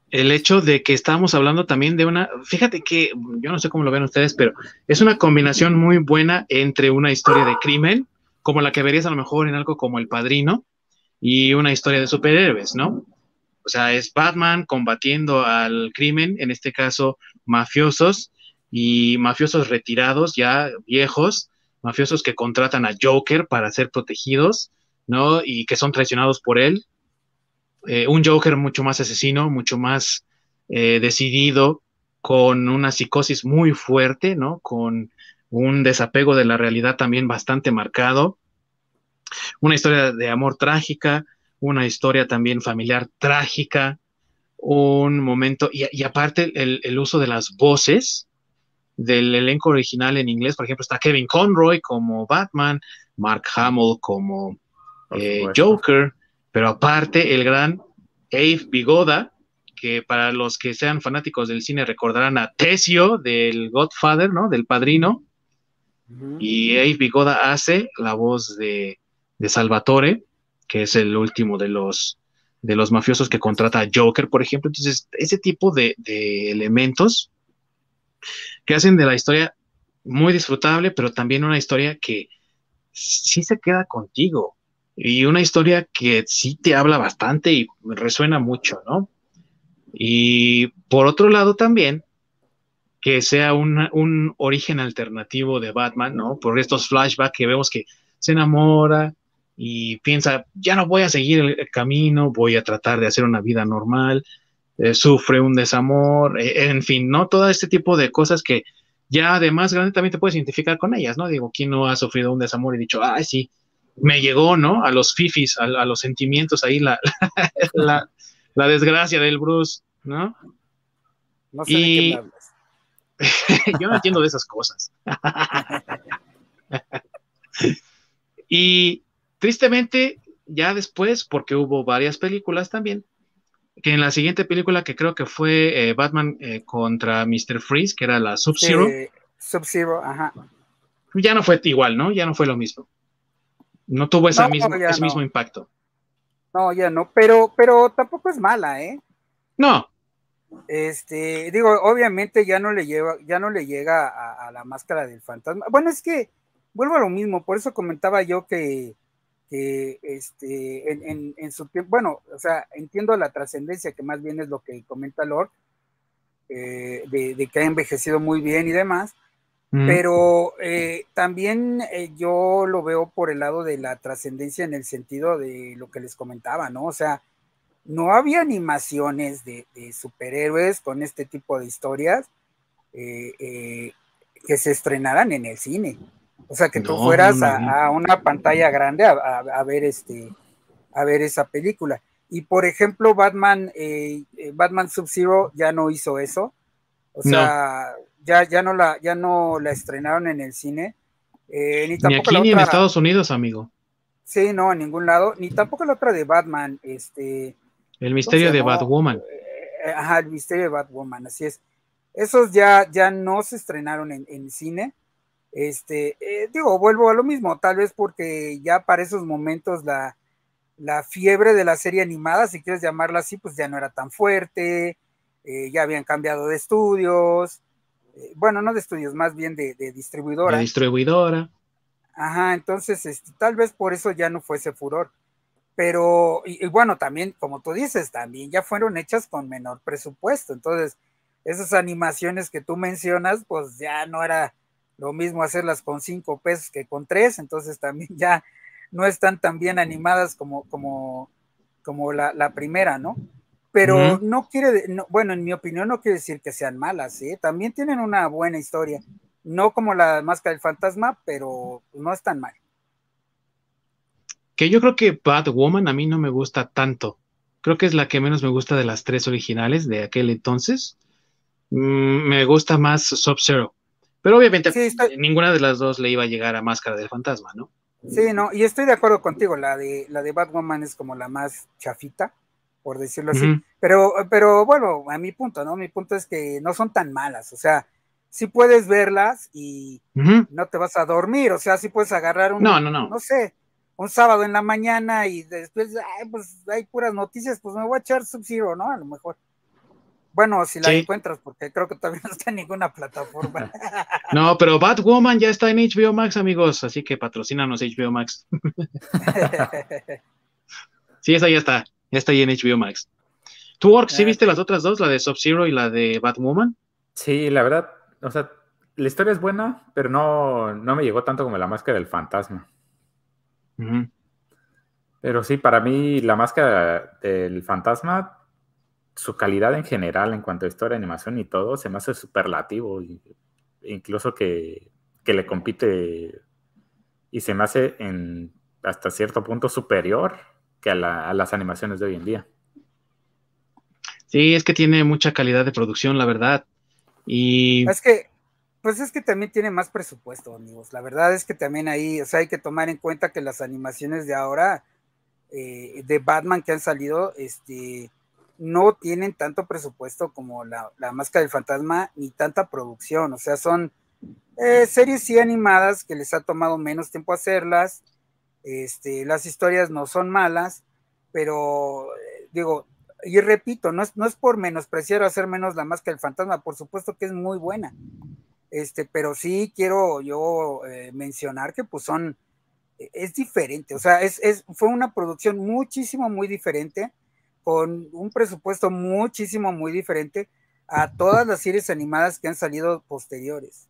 el hecho de que estamos hablando también de una, fíjate que yo no sé cómo lo ven ustedes, pero es una combinación muy buena entre una historia de crimen, como la que verías a lo mejor en algo como El Padrino, y una historia de superhéroes, ¿no? O sea, es Batman combatiendo al crimen, en este caso mafiosos y mafiosos retirados, ya viejos, mafiosos que contratan a Joker para ser protegidos, ¿no? Y que son traicionados por él. Eh, un Joker mucho más asesino, mucho más eh, decidido, con una psicosis muy fuerte, ¿no? Con un desapego de la realidad también bastante marcado. Una historia de amor trágica, una historia también familiar trágica, un momento, y, aparte el, uso de las voces del elenco original en inglés, por ejemplo, está Kevin Conroy como Batman, Mark Hamill como eh, Joker, pero aparte el gran Abe Bigoda, que para los que sean fanáticos del cine recordarán a Tesio del Godfather, ¿no? Del padrino. Y Abe Bigoda hace la voz de, de Salvatore que es el último de los, de los mafiosos que contrata a Joker, por ejemplo. Entonces, ese tipo de, elementos que hacen de la historia muy disfrutable, pero también una historia que sí se queda contigo y una historia que sí te habla bastante y resuena mucho, ¿no? Y por otro lado también, que sea un origen alternativo de Batman, ¿no? Por estos flashbacks que vemos que se enamora, y piensa, ya no voy a seguir el, camino, voy a tratar de hacer una vida normal, eh, sufre un desamor, eh, en fin, ¿no? Todo este tipo de cosas que ya además grande también te puedes identificar con ellas, ¿no? Digo, ¿quién no ha sufrido un desamor y dicho, ay, sí, me llegó, ¿no? A los fifis, a, los sentimientos ahí, la, la, la, desgracia del Bruce, ¿no? No sé y... de qué Yo no entiendo de esas cosas. y Tristemente, ya después, porque hubo varias películas también, que en la siguiente película que creo que fue eh, Batman eh, contra Mr. Freeze, que era la Sub-Zero. Sub-Zero, ajá. Ya no fue igual, ¿no? Ya no fue lo mismo. No tuvo ese mismo impacto. No, ya no, pero, pero tampoco es mala, ¿eh? No. Este, digo, obviamente ya no le lleva, ya no le llega a la máscara del fantasma. Bueno, es que vuelvo a lo mismo, por eso comentaba yo que que este, en, en, su tiempo, bueno, o sea, entiendo la trascendencia, que más bien es lo que comenta Lord, eh, de, que ha envejecido muy bien y demás, pero eh, también eh, yo lo veo por el lado de la trascendencia en el sentido de lo que les comentaba, ¿no? O sea, no había animaciones de, de superhéroes con este tipo de historias que se estrenaran en el cine. O sea, que tú fueras a, una pantalla grande a, ver este, a ver esa película. Y por ejemplo, Batman, eh, eh, Batman Sub-Zero ya no hizo eso. O sea, ya, ya no la, ya no la estrenaron en el cine. Eh, ni, tampoco aquí ni en Estados Unidos, amigo. Sí, no, en ningún lado. Ni tampoco la otra de Batman, este. El misterio de Batwoman. ajá, el misterio de Batwoman, así es. Esos ya, ya no se estrenaron en, en cine. Este, eh, digo, vuelvo a lo mismo, tal vez porque ya para esos momentos la, fiebre de la serie animada, si quieres llamarla así, pues ya no era tan fuerte, eh, ya habían cambiado de estudios, eh, bueno, no de estudios, más bien de, distribuidora. Distribuidora. Ajá, entonces este, tal vez por eso ya no fuese furor. Pero, y, bueno, también, como tú dices, también ya fueron hechas con menor presupuesto. Entonces, esas animaciones que tú mencionas, pues ya no era lo mismo hacerlas con cinco pesos que con tres. Entonces también ya no están tan bien animadas como, como, como la, primera, ¿no? Pero no quiere, bueno, en mi opinión no quiere decir que sean malas, ¿eh? También tienen una buena historia. No como la máscara del fantasma, pero no es tan mal. Que yo creo que Batwoman a mí no me gusta tanto. Creo que es la que menos me gusta de las tres originales de aquel entonces. Mm, me gusta más Sub-Zero. Pero obviamente ninguna de las dos le iba a llegar a Máscara del Fantasma, ¿no? Sí, no, y estoy de acuerdo contigo, la de, la de Batwoman es como la más chafita, por decirlo así. Pero, pero bueno, a mi punto, ¿no? Mi punto es que no son tan malas, o sea, sí puedes verlas y no te vas a dormir, o sea, sí puedes agarrar un, no, no, no. no sé, un sábado en la mañana y después, ay, pues hay puras noticias, pues me voy a echar Sub-Zero, ¿no? A lo mejor. Bueno, si la encuentras, porque creo que todavía no está en ninguna plataforma. no, pero Batwoman ya está en HBO Max, amigos, así que patrocínanos HBO Max. sí, esa ya está, ya está ahí en HBO Max. ¿Tú, Ork, sí ah, viste las otras dos, la de Sub-Zero y la de Batwoman? Sí, la verdad, o sea, la historia es buena, pero no, no me llegó tanto como la máscara del fantasma. Pero sí, para mí la máscara del fantasma, su calidad en general en cuanto a historia, animación y todo, se me hace superlativo. incluso que, le compite y se me hace en hasta cierto punto superior que a, a las animaciones de hoy en día. Sí, es que tiene mucha calidad de producción, la verdad. Y... Es que pues es que también tiene más presupuesto, amigos. La verdad es que también ahí, o sea, hay que tomar en cuenta que las animaciones de ahora eh, de Batman que han salido, este, no tienen tanto presupuesto como la, Máscara del Fantasma, ni tanta producción. O sea, son eh, series sí animadas que les ha tomado menos tiempo hacerlas. Este, las historias no son malas, pero eh, digo, y repito, no es, no es por menospreciar o hacer menos la Máscara del Fantasma, por supuesto que es muy buena este, pero sí quiero yo eh, mencionar que pues son, es diferente, o sea, es, fue una producción muchísimo, muy diferente, con un presupuesto muchísimo, muy diferente a todas las series animadas que han salido posteriores.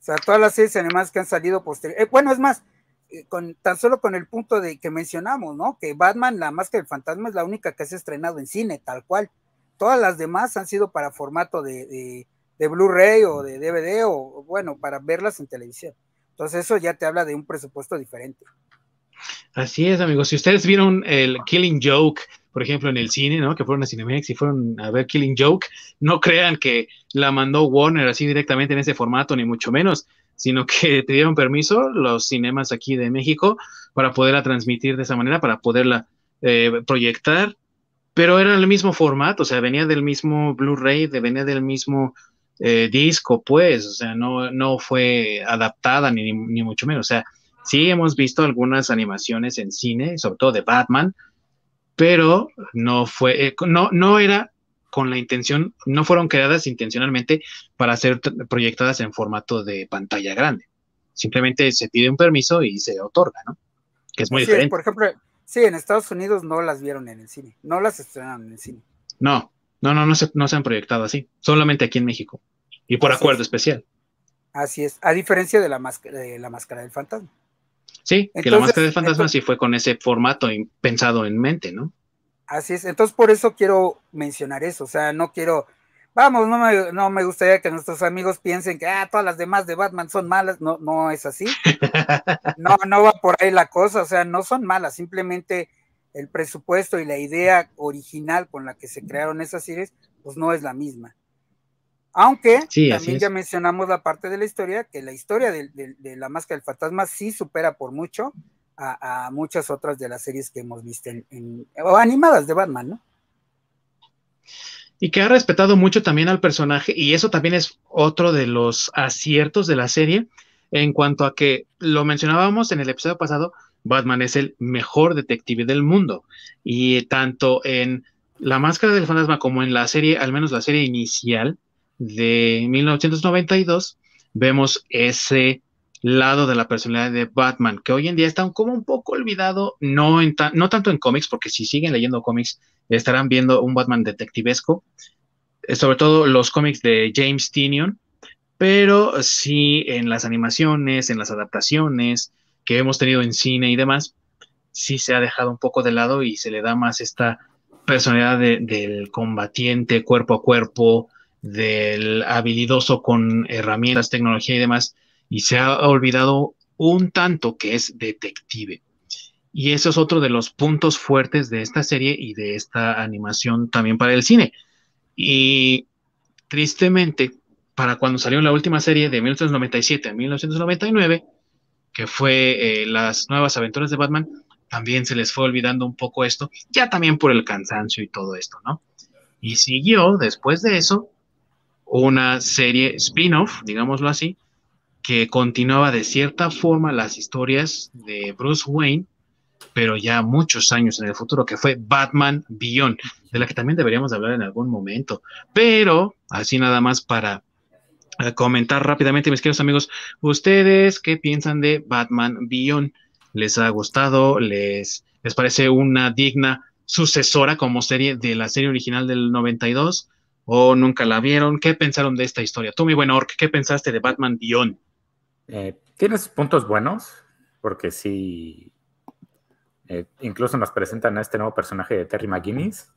O sea, todas las series animadas que han salido posteriores. Eh, bueno, es más, eh, con, tan solo con el punto de que mencionamos, ¿no? Que Batman, la máscara del fantasma, es la única que se ha estrenado en cine, tal cual. Todas las demás han sido para formato de de Blu-ray o de DVD o, bueno, para verlas en televisión. Entonces eso ya te habla de un presupuesto diferente. Así es, amigos. Si ustedes vieron el Killing Joke, por ejemplo, en el cine, ¿no? Que fueron a Cinemex y fueron a ver Killing Joke, no crean que la mandó Warner así directamente en ese formato, ni mucho menos, sino que te dieron permiso los cinemas aquí de México para poderla transmitir de esa manera, para poderla eh, proyectar, pero era el mismo formato, o sea, venía del mismo Blu-ray, venía del mismo eh, disco, pues, o sea, no, no fue adaptada ni, ni, mucho menos. O sea, sí hemos visto algunas animaciones en cine, sobre todo de Batman, pero no fue, eh, no, no era con la intención, no fueron creadas intencionalmente para ser proyectadas en formato de pantalla grande. Simplemente se pide un permiso y se otorga, ¿no? Que es muy diferente. por ejemplo, sí, en Estados Unidos no las vieron en el cine, no las estrenaron en el cine. No, no, no, no se, no se han proyectado así, solamente aquí en México y por acuerdo especial. Así es, a diferencia de la, máscara, de la máscara del fantasma. Sí, que la máscara del fantasma sí fue con ese formato pensado en mente, ¿no? Así es, entonces por eso quiero mencionar eso, o sea, no quiero, vamos, no me, no me gustaría que nuestros amigos piensen que ah, todas las demás de Batman son malas, no, no es así. no, no va por ahí la cosa, o sea, no son malas, simplemente el presupuesto y la idea original con la que se crearon esas series, pues no es la misma. Aunque también ya mencionamos la parte de la historia, que la historia de, la máscara del fantasma sí supera por mucho a, muchas otras de las series que hemos visto en, o animadas de Batman, ¿no? Y que ha respetado mucho también al personaje, y eso también es otro de los aciertos de la serie, en cuanto a que lo mencionábamos en el episodio pasado, Batman es el mejor detective del mundo. Y tanto en La Máscara del Fantasma como en la serie, al menos la serie inicial, de 1992, vemos ese lado de la personalidad de Batman, que hoy en día está como un poco olvidado, no, no tanto en cómics, porque si siguen leyendo cómics estarán viendo un Batman detectivesco, eh, sobre todo los cómics de James Tinion, pero sí en las animaciones, en las adaptaciones que hemos tenido en cine y demás, sí se ha dejado un poco de lado y se le da más esta personalidad del combatiente cuerpo a cuerpo, del habilidoso con herramientas, tecnología y demás, y se ha olvidado un tanto que es detective. Y eso es otro de los puntos fuertes de esta serie y de esta animación también para el cine. Y tristemente, para cuando salió la última serie de 1997 a 1999, que fue eh, las nuevas aventuras de Batman, también se les fue olvidando un poco esto, ya también por el cansancio y todo esto, ¿no? Y siguió después de eso una serie spin-off, digámoslo así, que continuaba de cierta forma las historias de Bruce Wayne, pero ya muchos años en el futuro, que fue Batman Beyond, de la que también deberíamos hablar en algún momento. Pero, así nada más para eh, comentar rápidamente, mis queridos amigos, ¿ustedes qué piensan de Batman Beyond? ¿Les ha gustado? ¿Les, les parece una digna sucesora como serie de la serie original del 92? ¿O nunca la vieron? ¿Qué pensaron de esta historia? Tú, mi buen Orc, ¿qué pensaste de Batman Beyond? Eh, tienes puntos buenos, porque sí, eh, incluso nos presentan a este nuevo personaje de Terry McGuinness.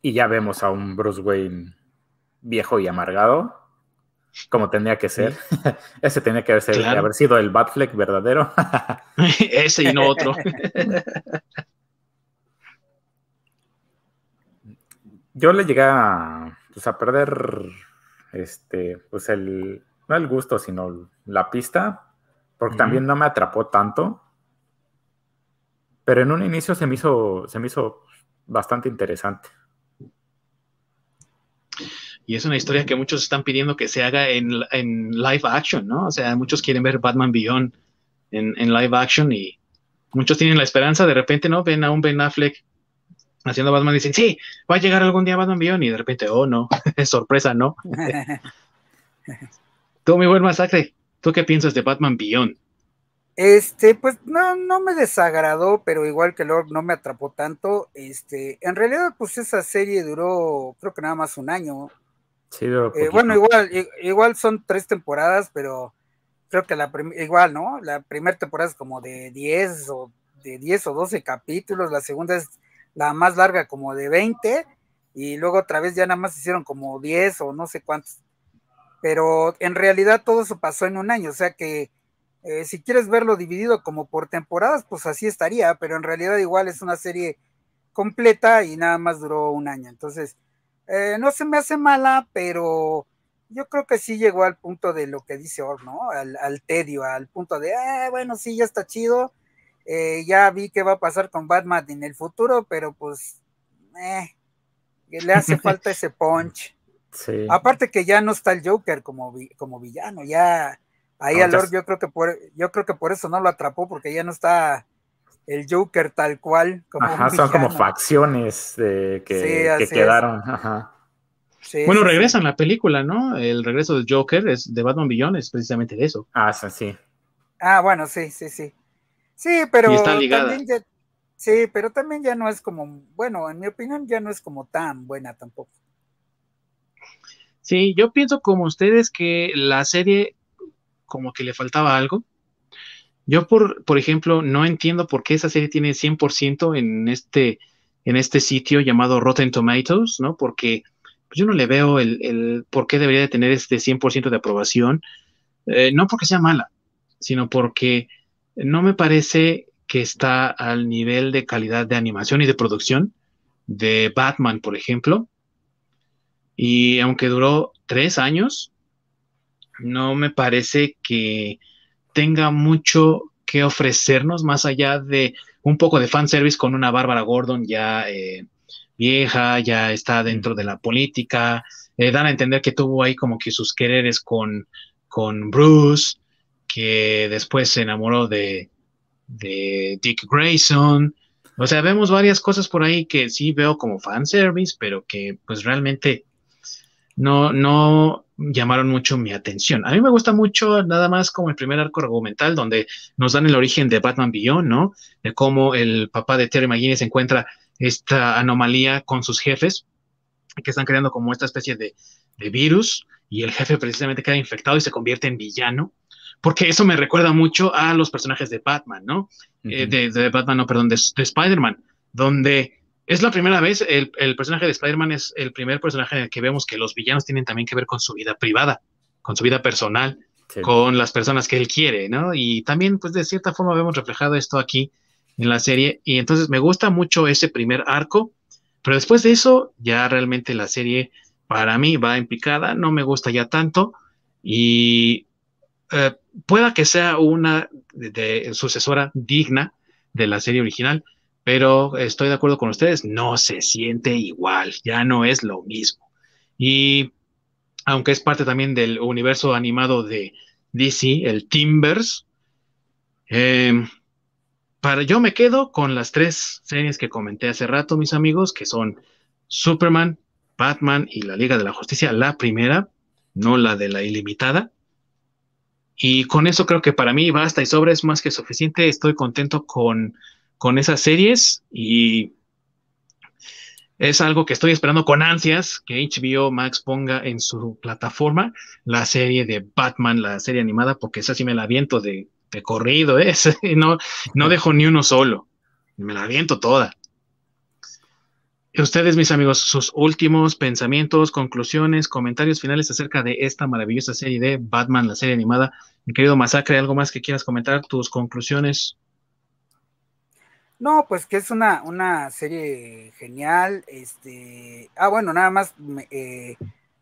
Y ya vemos a un Bruce Wayne viejo y amargado, como tenía que ser. Ese tenía que haber, sido el Batfleck verdadero. Ese y no otro. Yo le llegué a, pues, a perder este, pues el, no el gusto, sino la pista, porque también no me atrapó tanto. Pero en un inicio se me hizo, se me hizo bastante interesante. Y es una historia que muchos están pidiendo que se haga en, live action, ¿no? O sea, muchos quieren ver Batman Beyond en, en, live action y muchos tienen la esperanza, de repente, ¿no? Ven a un Ben Affleck haciendo Batman dicen, sí, va a llegar algún día Batman Beyond y de repente, oh, no, es sorpresa, ¿no? Tú, mi buen masacre, ¿tú qué piensas de Batman Beyond? Este, pues no, no me desagradó, pero igual que Lord no me atrapó tanto. Este, en realidad, pues esa serie duró, creo que nada más un año. Sí, eh, bueno, igual, igual son tres temporadas, pero creo que la igual, ¿no? La primera temporada es como de 10 o de 10 o 12 capítulos, la segunda es la más larga como de 20 y luego otra vez ya nada más hicieron como 10 o no sé cuántos pero en realidad todo eso pasó en un año, o sea que eh, si quieres verlo dividido como por temporadas, pues así estaría, pero en realidad igual es una serie completa y nada más duró un año, entonces eh, no se me hace mala, pero yo creo que sí llegó al punto de lo que dice Or, ¿no? Al, tedio, al punto de, ah, bueno, sí, ya está chido, eh, ya vi qué va a pasar con Batman en el futuro, pero pues, le hace falta ese punch. Aparte que ya no está el Joker como, como villano, ya ahí a Lord yo creo que por yo creo que por eso no lo atrapó, porque ya no está el Joker tal cual. Como son como facciones que, quedaron. bueno, regresan la película, ¿no? El regreso del Joker es de Batman Beyond, es precisamente de eso. Ah, sí. Ah, bueno, sí, sí, sí. Sí, pero también ya, sí, pero también ya no es como, bueno, en mi opinión ya no es como tan buena tampoco. Sí, yo pienso como ustedes que la serie como que le faltaba algo. Yo, por, por ejemplo, no entiendo por qué esa serie tiene 100% en este, en este sitio llamado Rotten Tomatoes, ¿no? Porque yo no le veo el, por qué debería de tener este 100% de aprobación. Eh, no porque sea mala, sino porque no me parece que está al nivel de calidad de animación y de producción de Batman, por ejemplo, y aunque duró tres años, no me parece que tenga mucho que ofrecernos más allá de un poco de fanservice con una Bárbara Gordon ya eh, vieja, ya está dentro de la política. Eh, dan a entender que tuvo ahí como que sus quereres con, con Bruce, que después se enamoró de, de Dick Grayson. O sea, vemos varias cosas por ahí que sí veo como fanservice, pero que pues realmente no, no llamaron mucho mi atención. A mí me gusta mucho nada más como el primer arco argumental donde nos dan el origen de Batman Beyond, ¿no? De cómo el papá de Terry McGuinness encuentra esta anomalía con sus jefes que están creando como esta especie de, virus y el jefe precisamente queda infectado y se convierte en villano. Porque eso me recuerda mucho a los personajes de Batman, ¿no? Eh, de, Batman, no, perdón, de Spider-Man, donde es la primera vez, el, personaje de Spider-Man es el primer personaje en el que vemos que los villanos tienen también que ver con su vida privada, con su vida personal, con las personas que él quiere, ¿no? Y también, pues de cierta forma vemos reflejado esto aquí en la serie. Y entonces me gusta mucho ese primer arco, pero después de eso, ya realmente la serie para mí va en picada, no me gusta ya tanto y eh, pueda que sea una de sucesora digna de la serie original, pero estoy de acuerdo con ustedes, no se siente igual, ya no es lo mismo. Y aunque es parte también del universo animado de DC, el Timbers, em, para yo me quedo con las tres series que comenté hace rato, mis amigos, que son Superman, Batman y la Liga de la Justicia, la primera, no la de la ilimitada. Y con eso creo que para mí basta y sobra, es más que suficiente. Estoy contento con con esas series y es algo que estoy esperando con ansias que HBO Max ponga en su plataforma la serie de Batman, la serie animada, porque esa sí me la aviento de, corrido, ¿eh? no, no dejo ni uno solo, me la aviento toda. Ustedes, mis amigos, sus últimos pensamientos, conclusiones, comentarios finales acerca de esta maravillosa serie de Batman, la serie animada. Mi querido Masacre, ¿algo más que quieras comentar? ¿Tus conclusiones? No, pues que es una, una serie genial. Este, ah, bueno, nada más eh,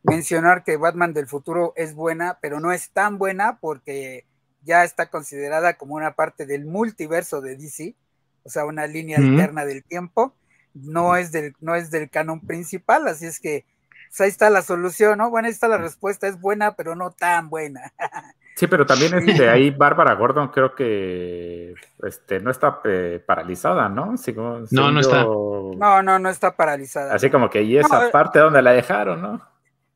mencionar que Batman del futuro es buena, pero no es tan buena porque ya está considerada como una parte del multiverso de DC, o sea, una línea alterna del tiempo. No es del, no es del canon principal, así es que pues, ahí está la solución, ¿no? Bueno, ahí está la respuesta, es buena, pero no tan buena. Sí, pero también es de ahí Bárbara Gordon creo que este, no está eh, paralizada, ¿no? no, no está. No, no, no está paralizada. Así como que y esa eh, parte donde la dejaron, ¿no?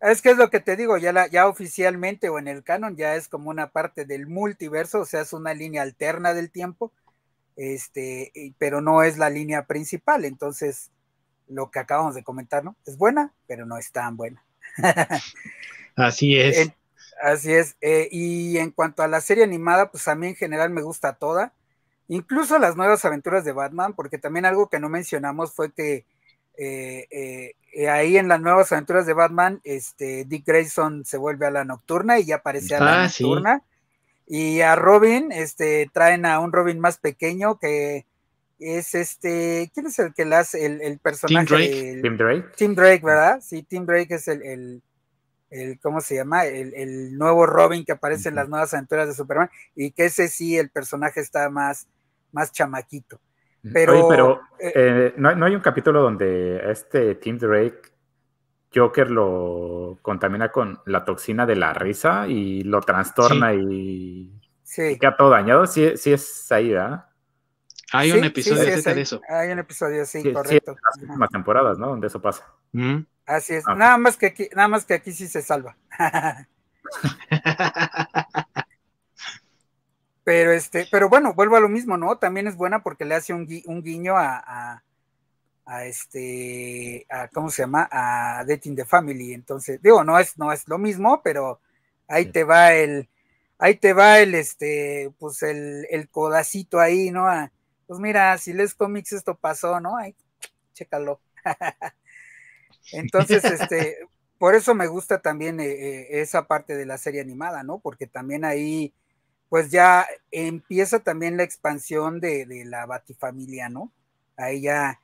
Es que es lo que te digo, ya, la, ya oficialmente o en el canon ya es como una parte del multiverso, o sea, es una línea alterna del tiempo, este, pero no es la línea principal. Entonces, lo que acabamos de comentar, ¿no? Es buena, pero no es tan buena. Así es. Así es. Eh, y en cuanto a la serie animada, pues a mí en general me gusta toda. Incluso las nuevas aventuras de Batman, porque también algo que no mencionamos fue que eh, eh, ahí en las nuevas aventuras de Batman, este, Dick Grayson se vuelve a la nocturna y ya aparece a la ah, nocturna. Y a Robin, este, traen a un Robin más pequeño que es este, ¿quién es el que le hace el, personaje? Tim Drake. Tim Drake. Tim Drake, ¿verdad? Sí, Tim Drake es el el ¿cómo se llama? El, nuevo Robin que aparece en las nuevas aventuras de Superman, y que ese sí, el personaje está más, más chamaquito. Pero, pero eh, eh, ¿no, hay un capítulo donde este Tim Drake, Joker lo contamina con la toxina de la risa y lo trastorna y, queda todo dañado. Sí, sí es ahí, ¿verdad? Hay un episodio de eso. Hay un episodio, sí, correcto. las últimas temporadas, ¿no? Donde eso pasa. Así es, nada más que aquí, nada más que aquí sí se salva. pero este, pero bueno, vuelvo a lo mismo, ¿no? También es buena porque le hace un, guiño a, a, este, a, ¿cómo se llama? A Dating the Family. Entonces, digo, no es, no es lo mismo, pero ahí te va el, ahí te va el, este, pues el, el codacito ahí, ¿no? pues mira, si lees cómics esto pasó, ¿no? Ahí, chécalo. Entonces, este, por eso me gusta también eh, eh, esa parte de la serie animada, ¿no? Porque también ahí, pues ya empieza también la expansión de, la Batifamilia, ¿no? Ahí ya,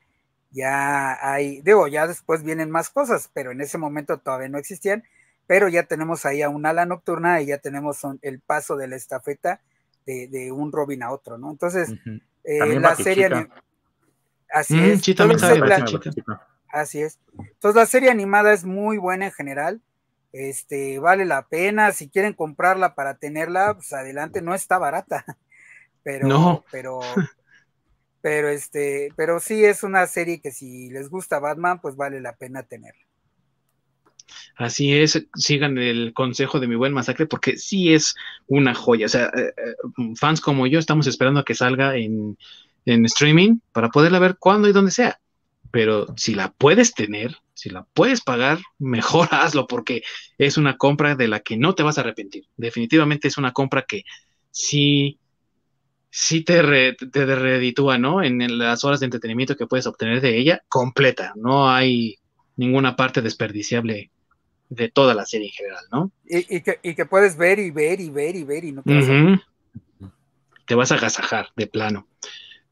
ya hay, digo, ya después vienen más cosas, pero en ese momento todavía no existían, pero ya tenemos ahí a un ala nocturna y ya tenemos el paso de la estafeta de, un Robin a otro, ¿no? Entonces, eh, la serie... Así mm, es. también Así es. Entonces la serie animada es muy buena en general. Este, vale la pena. Si quieren comprarla para tenerla, pues adelante, no está barata. Pero, no. pero, pero este, pero sí es una serie que si les gusta Batman, pues vale la pena tenerla. Así es, sigan el consejo de mi buen masacre porque sí es una joya. O sea, eh, eh, fans como yo estamos esperando a que salga en, en streaming para poderla ver cuando y donde sea. Pero si la puedes tener, si la puedes pagar, mejor hazlo porque es una compra de la que no te vas a arrepentir. Definitivamente es una compra que sí, sí te, te reditúa, ¿no? En las horas de entretenimiento que puedes obtener de ella, completa. No hay ninguna parte desperdiciable de toda la serie en general, ¿no? Y, que, puedes ver y ver y ver y ver y no te vas, a... te vas a agasajar de plano.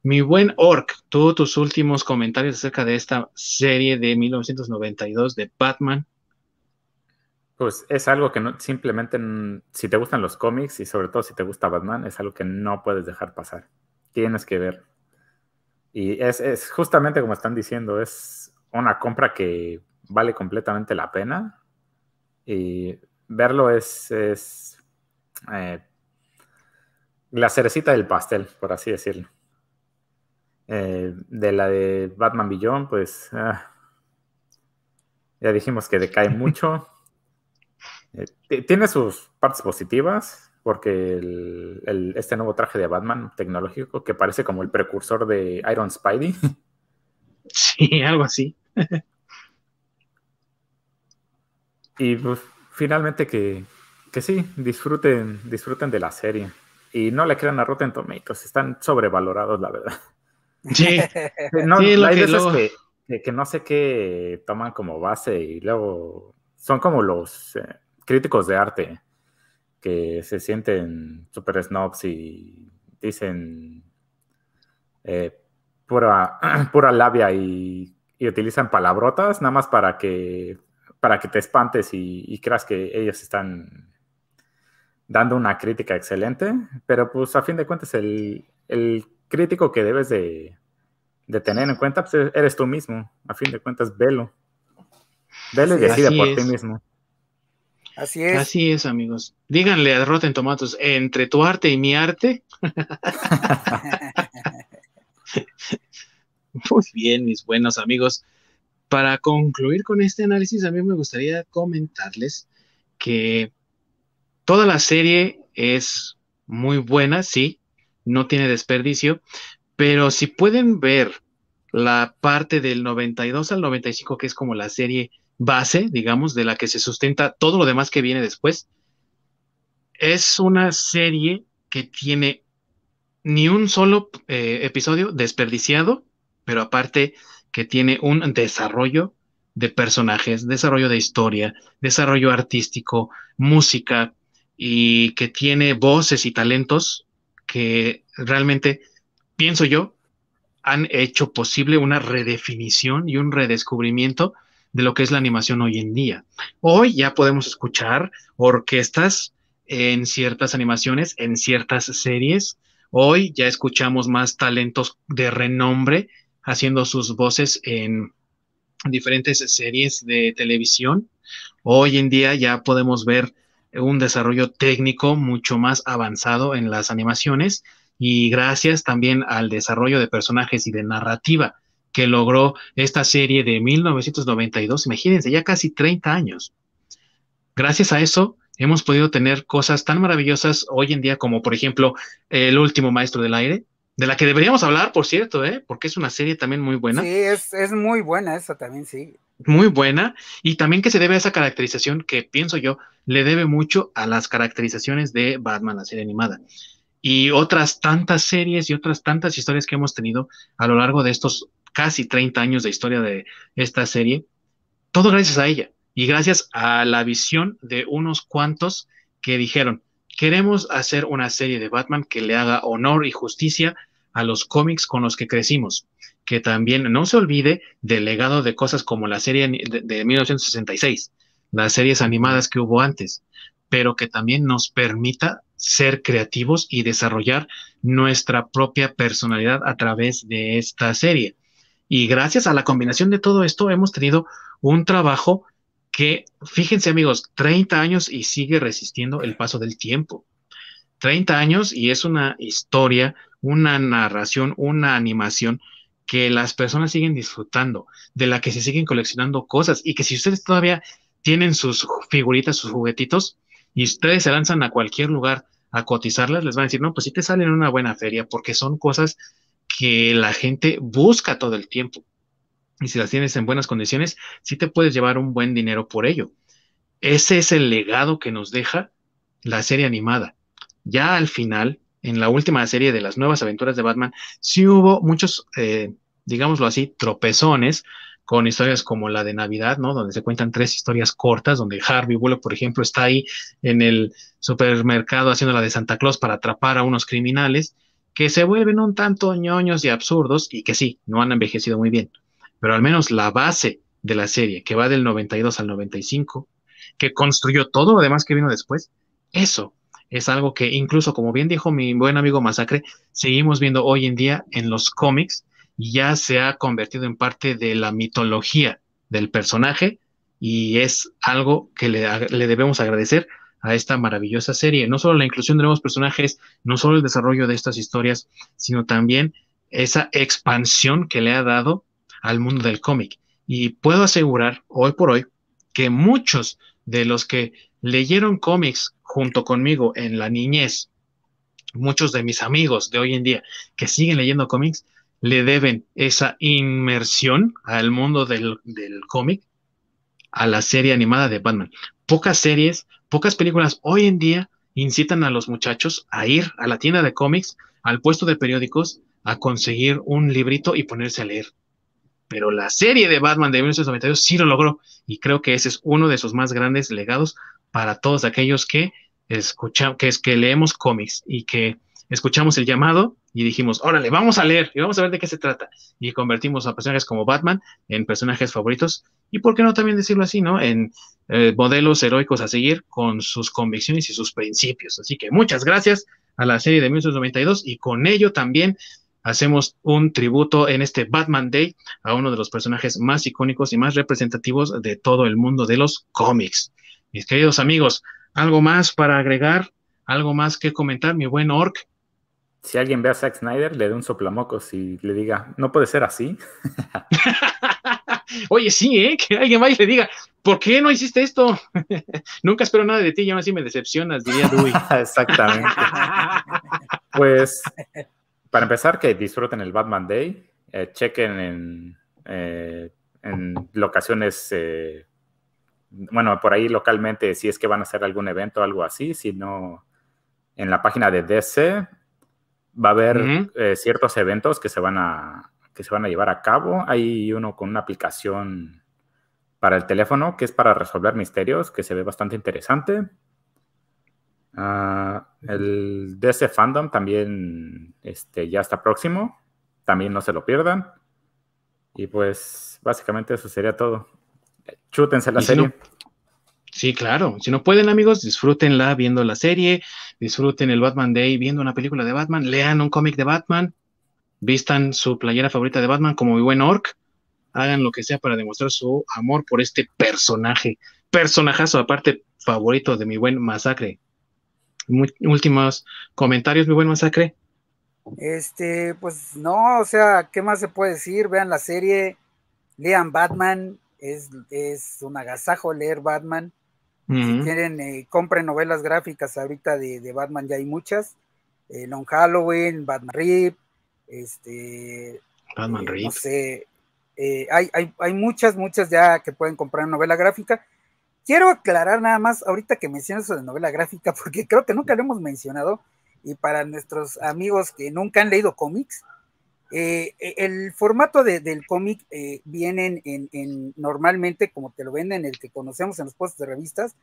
Mi buen Orc, tú tus últimos comentarios acerca de esta serie de 1992 de Batman. Pues es algo que no, simplemente, si te gustan los cómics y sobre todo si te gusta Batman, es algo que no puedes dejar pasar. Tienes que ver. Y es, es justamente como están diciendo, es una compra que vale completamente la pena. Y verlo es, es eh, la cerecita del pastel, por así decirlo. Eh, de la de Batman Beyond, pues ah, ya dijimos que decae mucho. Eh, tiene sus partes positivas, porque este nuevo traje de Batman tecnológico que parece como el precursor de Iron Spidey. Sí, algo así. y pues finalmente que, que sí, disfruten, disfruten de la serie. Y no le crean a Rotten Tomatoes, están sobrevalorados, la verdad. Sí, no, hay veces que, no sé qué toman como base y luego son como los eh, críticos de arte que se sienten super snobs y dicen eh, pura, pura labia y, utilizan palabrotas nada más para que, para que te espantes y, creas que ellos están dando una crítica excelente, pero pues a fin de cuentas el, el crítico que debes de, tener en cuenta pues, eres tú mismo. A fin de cuentas, velo. Velo y decide por ti mismo. Así es. Así es, amigos. Díganle a Rotten Tomatos, entre tu arte y mi arte. Muy bien, mis buenos amigos. Para concluir con este análisis, a mí me gustaría comentarles que toda la serie es muy buena, sí, no tiene desperdicio, pero si pueden ver la parte del 92 al 95, que es como la serie base, digamos, de la que se sustenta todo lo demás que viene después, es una serie que tiene ni un solo eh, episodio desperdiciado, pero aparte que tiene un desarrollo de personajes, desarrollo de historia, desarrollo artístico, música y que tiene voces y talentos que realmente, pienso yo, han hecho posible una redefinición y un redescubrimiento de lo que es la animación hoy en día. Hoy ya podemos escuchar orquestas en ciertas animaciones, en ciertas series. Hoy ya escuchamos más talentos de renombre haciendo sus voces en diferentes series de televisión. Hoy en día ya podemos ver un desarrollo técnico mucho más avanzado en las animaciones y gracias también al desarrollo de personajes y de narrativa que logró esta serie de 1992, imagínense, ya casi 30 años. Gracias a eso hemos podido tener cosas tan maravillosas hoy en día como por ejemplo El último maestro del aire, de la que deberíamos hablar, por cierto, ¿eh? porque es una serie también muy buena. Sí, es, es muy buena esa también, sí muy buena y también que se debe a esa caracterización que pienso yo le debe mucho a las caracterizaciones de Batman, la serie animada. Y otras tantas series y otras tantas historias que hemos tenido a lo largo de estos casi 30 años de historia de esta serie, todo gracias a ella y gracias a la visión de unos cuantos que dijeron, queremos hacer una serie de Batman que le haga honor y justicia a los cómics con los que crecimos que también no se olvide del legado de cosas como la serie de, 1966, las series animadas que hubo antes, pero que también nos permita ser creativos y desarrollar nuestra propia personalidad a través de esta serie. Y gracias a la combinación de todo esto hemos tenido un trabajo que, fíjense amigos, 30 años y sigue resistiendo el paso del tiempo. 30 años y es una historia, una narración, una animación que las personas siguen disfrutando, de la que se siguen coleccionando cosas y que si ustedes todavía tienen sus figuritas, sus juguetitos, y ustedes se lanzan a cualquier lugar a cotizarlas, les van a decir, no, pues sí te salen en una buena feria, porque son cosas que la gente busca todo el tiempo. Y si las tienes en buenas condiciones, sí te puedes llevar un buen dinero por ello. Ese es el legado que nos deja la serie animada. Ya al final, en la última serie de las nuevas aventuras de Batman, sí hubo muchos, eh, digámoslo así, tropezones con historias como la de Navidad, ¿no? Donde se cuentan tres historias cortas, donde Harvey Bullock, por ejemplo, está ahí en el supermercado haciendo la de Santa Claus para atrapar a unos criminales que se vuelven un tanto ñoños y absurdos y que sí, no han envejecido muy bien. Pero al menos la base de la serie, que va del 92 al 95, que construyó todo lo demás que vino después, eso es algo que incluso, como bien dijo mi buen amigo Masacre, seguimos viendo hoy en día en los cómics ya se ha convertido en parte de la mitología del personaje y es algo que le, debemos agradecer a esta maravillosa serie. No solo la inclusión de nuevos personajes, no solo el desarrollo de estas historias, sino también esa expansión que le ha dado al mundo del cómic. Y puedo asegurar hoy por hoy que muchos de los que leyeron cómics junto conmigo en la niñez, muchos de mis amigos de hoy en día que siguen leyendo cómics, le deben esa inmersión al mundo del, cómic a la serie animada de Batman. Pocas series, pocas películas hoy en día incitan a los muchachos a ir a la tienda de cómics, al puesto de periódicos, a conseguir un librito y ponerse a leer. Pero la serie de Batman de 1992 sí lo logró y creo que ese es uno de sus más grandes legados para todos aquellos que escuchan, que es que leemos cómics y que escuchamos el llamado y dijimos, órale, vamos a leer y vamos a ver de qué se trata. Y convertimos a personajes como Batman en personajes favoritos y, ¿por qué no también decirlo así, no? En eh, modelos heroicos a seguir con sus convicciones y sus principios. Así que muchas gracias a la serie de 1992 y con ello también hacemos un tributo en este Batman Day a uno de los personajes más icónicos y más representativos de todo el mundo de los cómics. Mis queridos amigos, ¿algo más para agregar? ¿Algo más que comentar, mi buen Orc? Si alguien ve a Zack Snyder, le dé un soplamocos y le diga, no puede ser así. Oye, sí, ¿eh? Que alguien vaya y le diga, ¿por qué no hiciste esto? Nunca espero nada de ti y aún así me decepcionas, diría Dewey. Exactamente. pues, para empezar, que disfruten el Batman Day, eh, chequen en, eh, en locaciones, eh, bueno, por ahí localmente, si es que van a hacer algún evento o algo así, si no, en la página de DC Va a haber eh, ciertos eventos que se, van a, que se van a llevar a cabo. Hay uno con una aplicación para el teléfono que es para resolver misterios, que se ve bastante interesante. Ah, el DC Fandom también este, ya está próximo. También no se lo pierdan. Y pues básicamente eso sería todo. Chútense la serie. Sí, claro. Si no pueden, amigos, disfrútenla viendo la serie, disfruten el Batman Day viendo una película de Batman, lean un cómic de Batman, vistan su playera favorita de Batman como mi buen Orc, hagan lo que sea para demostrar su amor por este personaje, personajazo aparte favorito de mi buen Masacre. últimos comentarios, mi buen Masacre. Este, pues no, o sea, ¿qué más se puede decir? Vean la serie, lean Batman, es, es un agasajo leer Batman. Si quieren, eh, compren novelas gráficas ahorita de, Batman, ya hay muchas. Eh, Long Halloween, Batman Rip, este. Batman eh, No sé. hay, hay, muchas, muchas ya que pueden comprar novela gráfica. Quiero aclarar nada más, ahorita que mencionas eso de novela gráfica, porque creo que nunca lo hemos mencionado, y para nuestros amigos que nunca han leído cómics, eh, e, el formato del cómic eh, vienen en, normalmente, como te lo venden, el que conocemos en los puestos de revistas,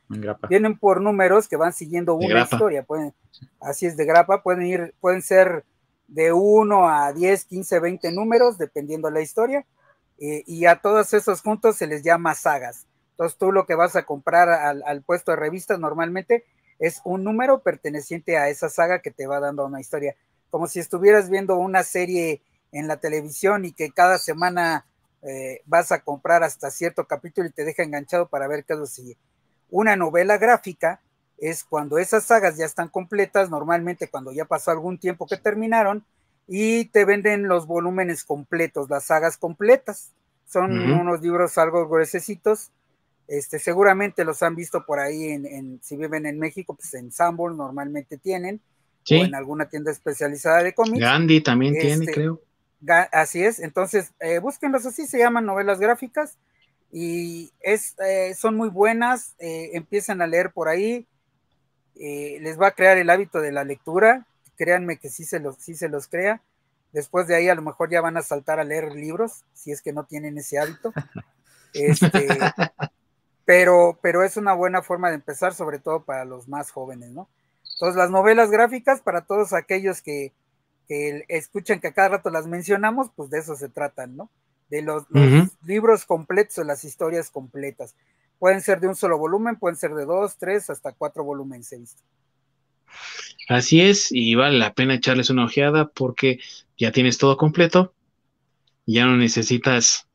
vienen por números que van siguiendo una historia, pueden, así es de grapa, pueden ir, pueden ser de 1 a 10, 15, 20 números, dependiendo de la historia, eh, y a todos esos juntos se les llama sagas. Entonces tú lo que vas a comprar al, al puesto de revistas normalmente es un número perteneciente a esa saga que te va dando una historia, como si estuvieras viendo una serie en la televisión y que cada semana eh, vas a comprar hasta cierto capítulo y te deja enganchado para ver qué es lo sigue. Una novela gráfica es cuando esas sagas ya están completas, normalmente cuando ya pasó algún tiempo que terminaron, y te venden los volúmenes completos, las sagas completas. Son unos libros algo gruesecitos, Este, seguramente los han visto por ahí en, si viven en México, pues en normalmente tienen, o en alguna tienda especializada de cómics. Gandhi también tiene, este, creo. Así es, entonces eh, búsquenlos así, se llaman novelas gráficas y es, eh, son muy buenas, eh, empiezan a leer por ahí, eh, les va a crear el hábito de la lectura, créanme que sí se, los, sí se los crea, después de ahí a lo mejor ya van a saltar a leer libros, si es que no tienen ese hábito. Este, pero, pero es una buena forma de empezar, sobre todo para los más jóvenes, ¿no? Entonces, las novelas gráficas, para todos aquellos que, que escuchan que a cada rato las mencionamos, pues de eso se tratan, ¿no? De los, libros completos o las historias completas. Pueden ser de un solo volumen, pueden ser de dos, tres, hasta cuatro volúmenes, he visto. Así es, y vale la pena echarles una ojeada porque ya tienes todo completo, ya no necesitas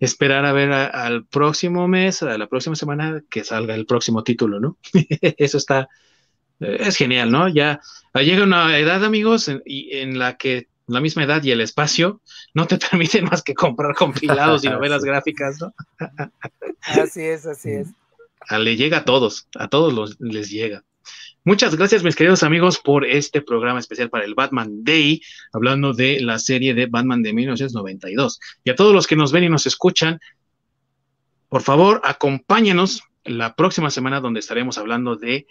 esperar a ver al próximo mes, a la próxima semana que salga el próximo título, ¿no? Eso está, es genial, ¿no? Ya llega una edad, amigos, en, en, la que la misma edad y el espacio no te permiten más que comprar compilados y novelas gráficas, ¿no? así es, así es. le llega a todos, a todos los, les llega. Muchas gracias, mis queridos amigos, por este programa especial para el Batman Day, hablando de la serie de Batman de 1992. Y a todos los que nos ven y nos escuchan, por favor, acompáñenos la próxima semana donde estaremos hablando de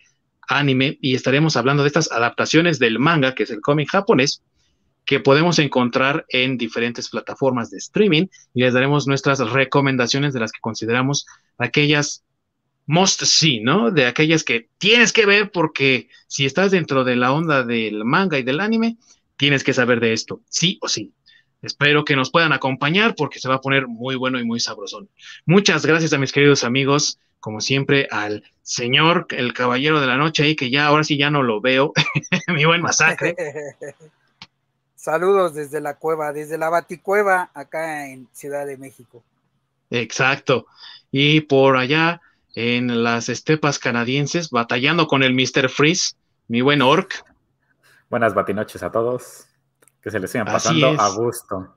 anime y estaremos hablando de estas adaptaciones del manga, que es el cómic japonés, que podemos encontrar en diferentes plataformas de streaming y les daremos nuestras recomendaciones de las que consideramos aquellas must see, ¿no? De aquellas que tienes que ver porque si estás dentro de la onda del manga y del anime, tienes que saber de esto, sí o sí. Espero que nos puedan acompañar porque se va a poner muy bueno y muy sabrosón. Muchas gracias a mis queridos amigos, como siempre, al señor, el caballero de la noche ahí, que ya ahora sí ya no lo veo, mi buen masacre. Saludos desde la cueva, desde la Baticueva, acá en Ciudad de México. Exacto. Y por allá, en las estepas canadienses, batallando con el Mr. Freeze, mi buen Orc. Buenas batinoches a todos. Que se les sigan pasando a gusto.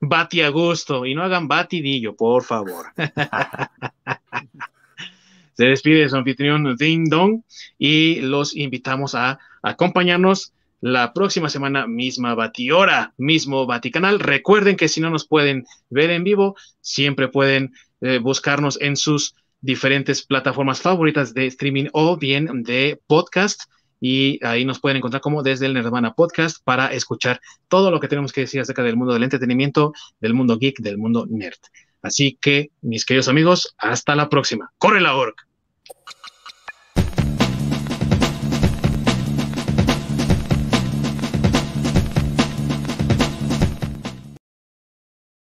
Bati a gusto. Y no hagan batidillo, por favor. se despide su anfitrión Ding Dong y los invitamos a acompañarnos la próxima semana, misma Batihora, mismo Vaticanal. Recuerden que si no nos pueden ver en vivo, siempre pueden eh, buscarnos en sus diferentes plataformas favoritas de streaming o bien de podcast. Y ahí nos pueden encontrar como desde el Nerdvana Podcast para escuchar todo lo que tenemos que decir acerca del mundo del entretenimiento, del mundo geek, del mundo nerd. Así que, mis queridos amigos, hasta la próxima. ¡Corre la orc!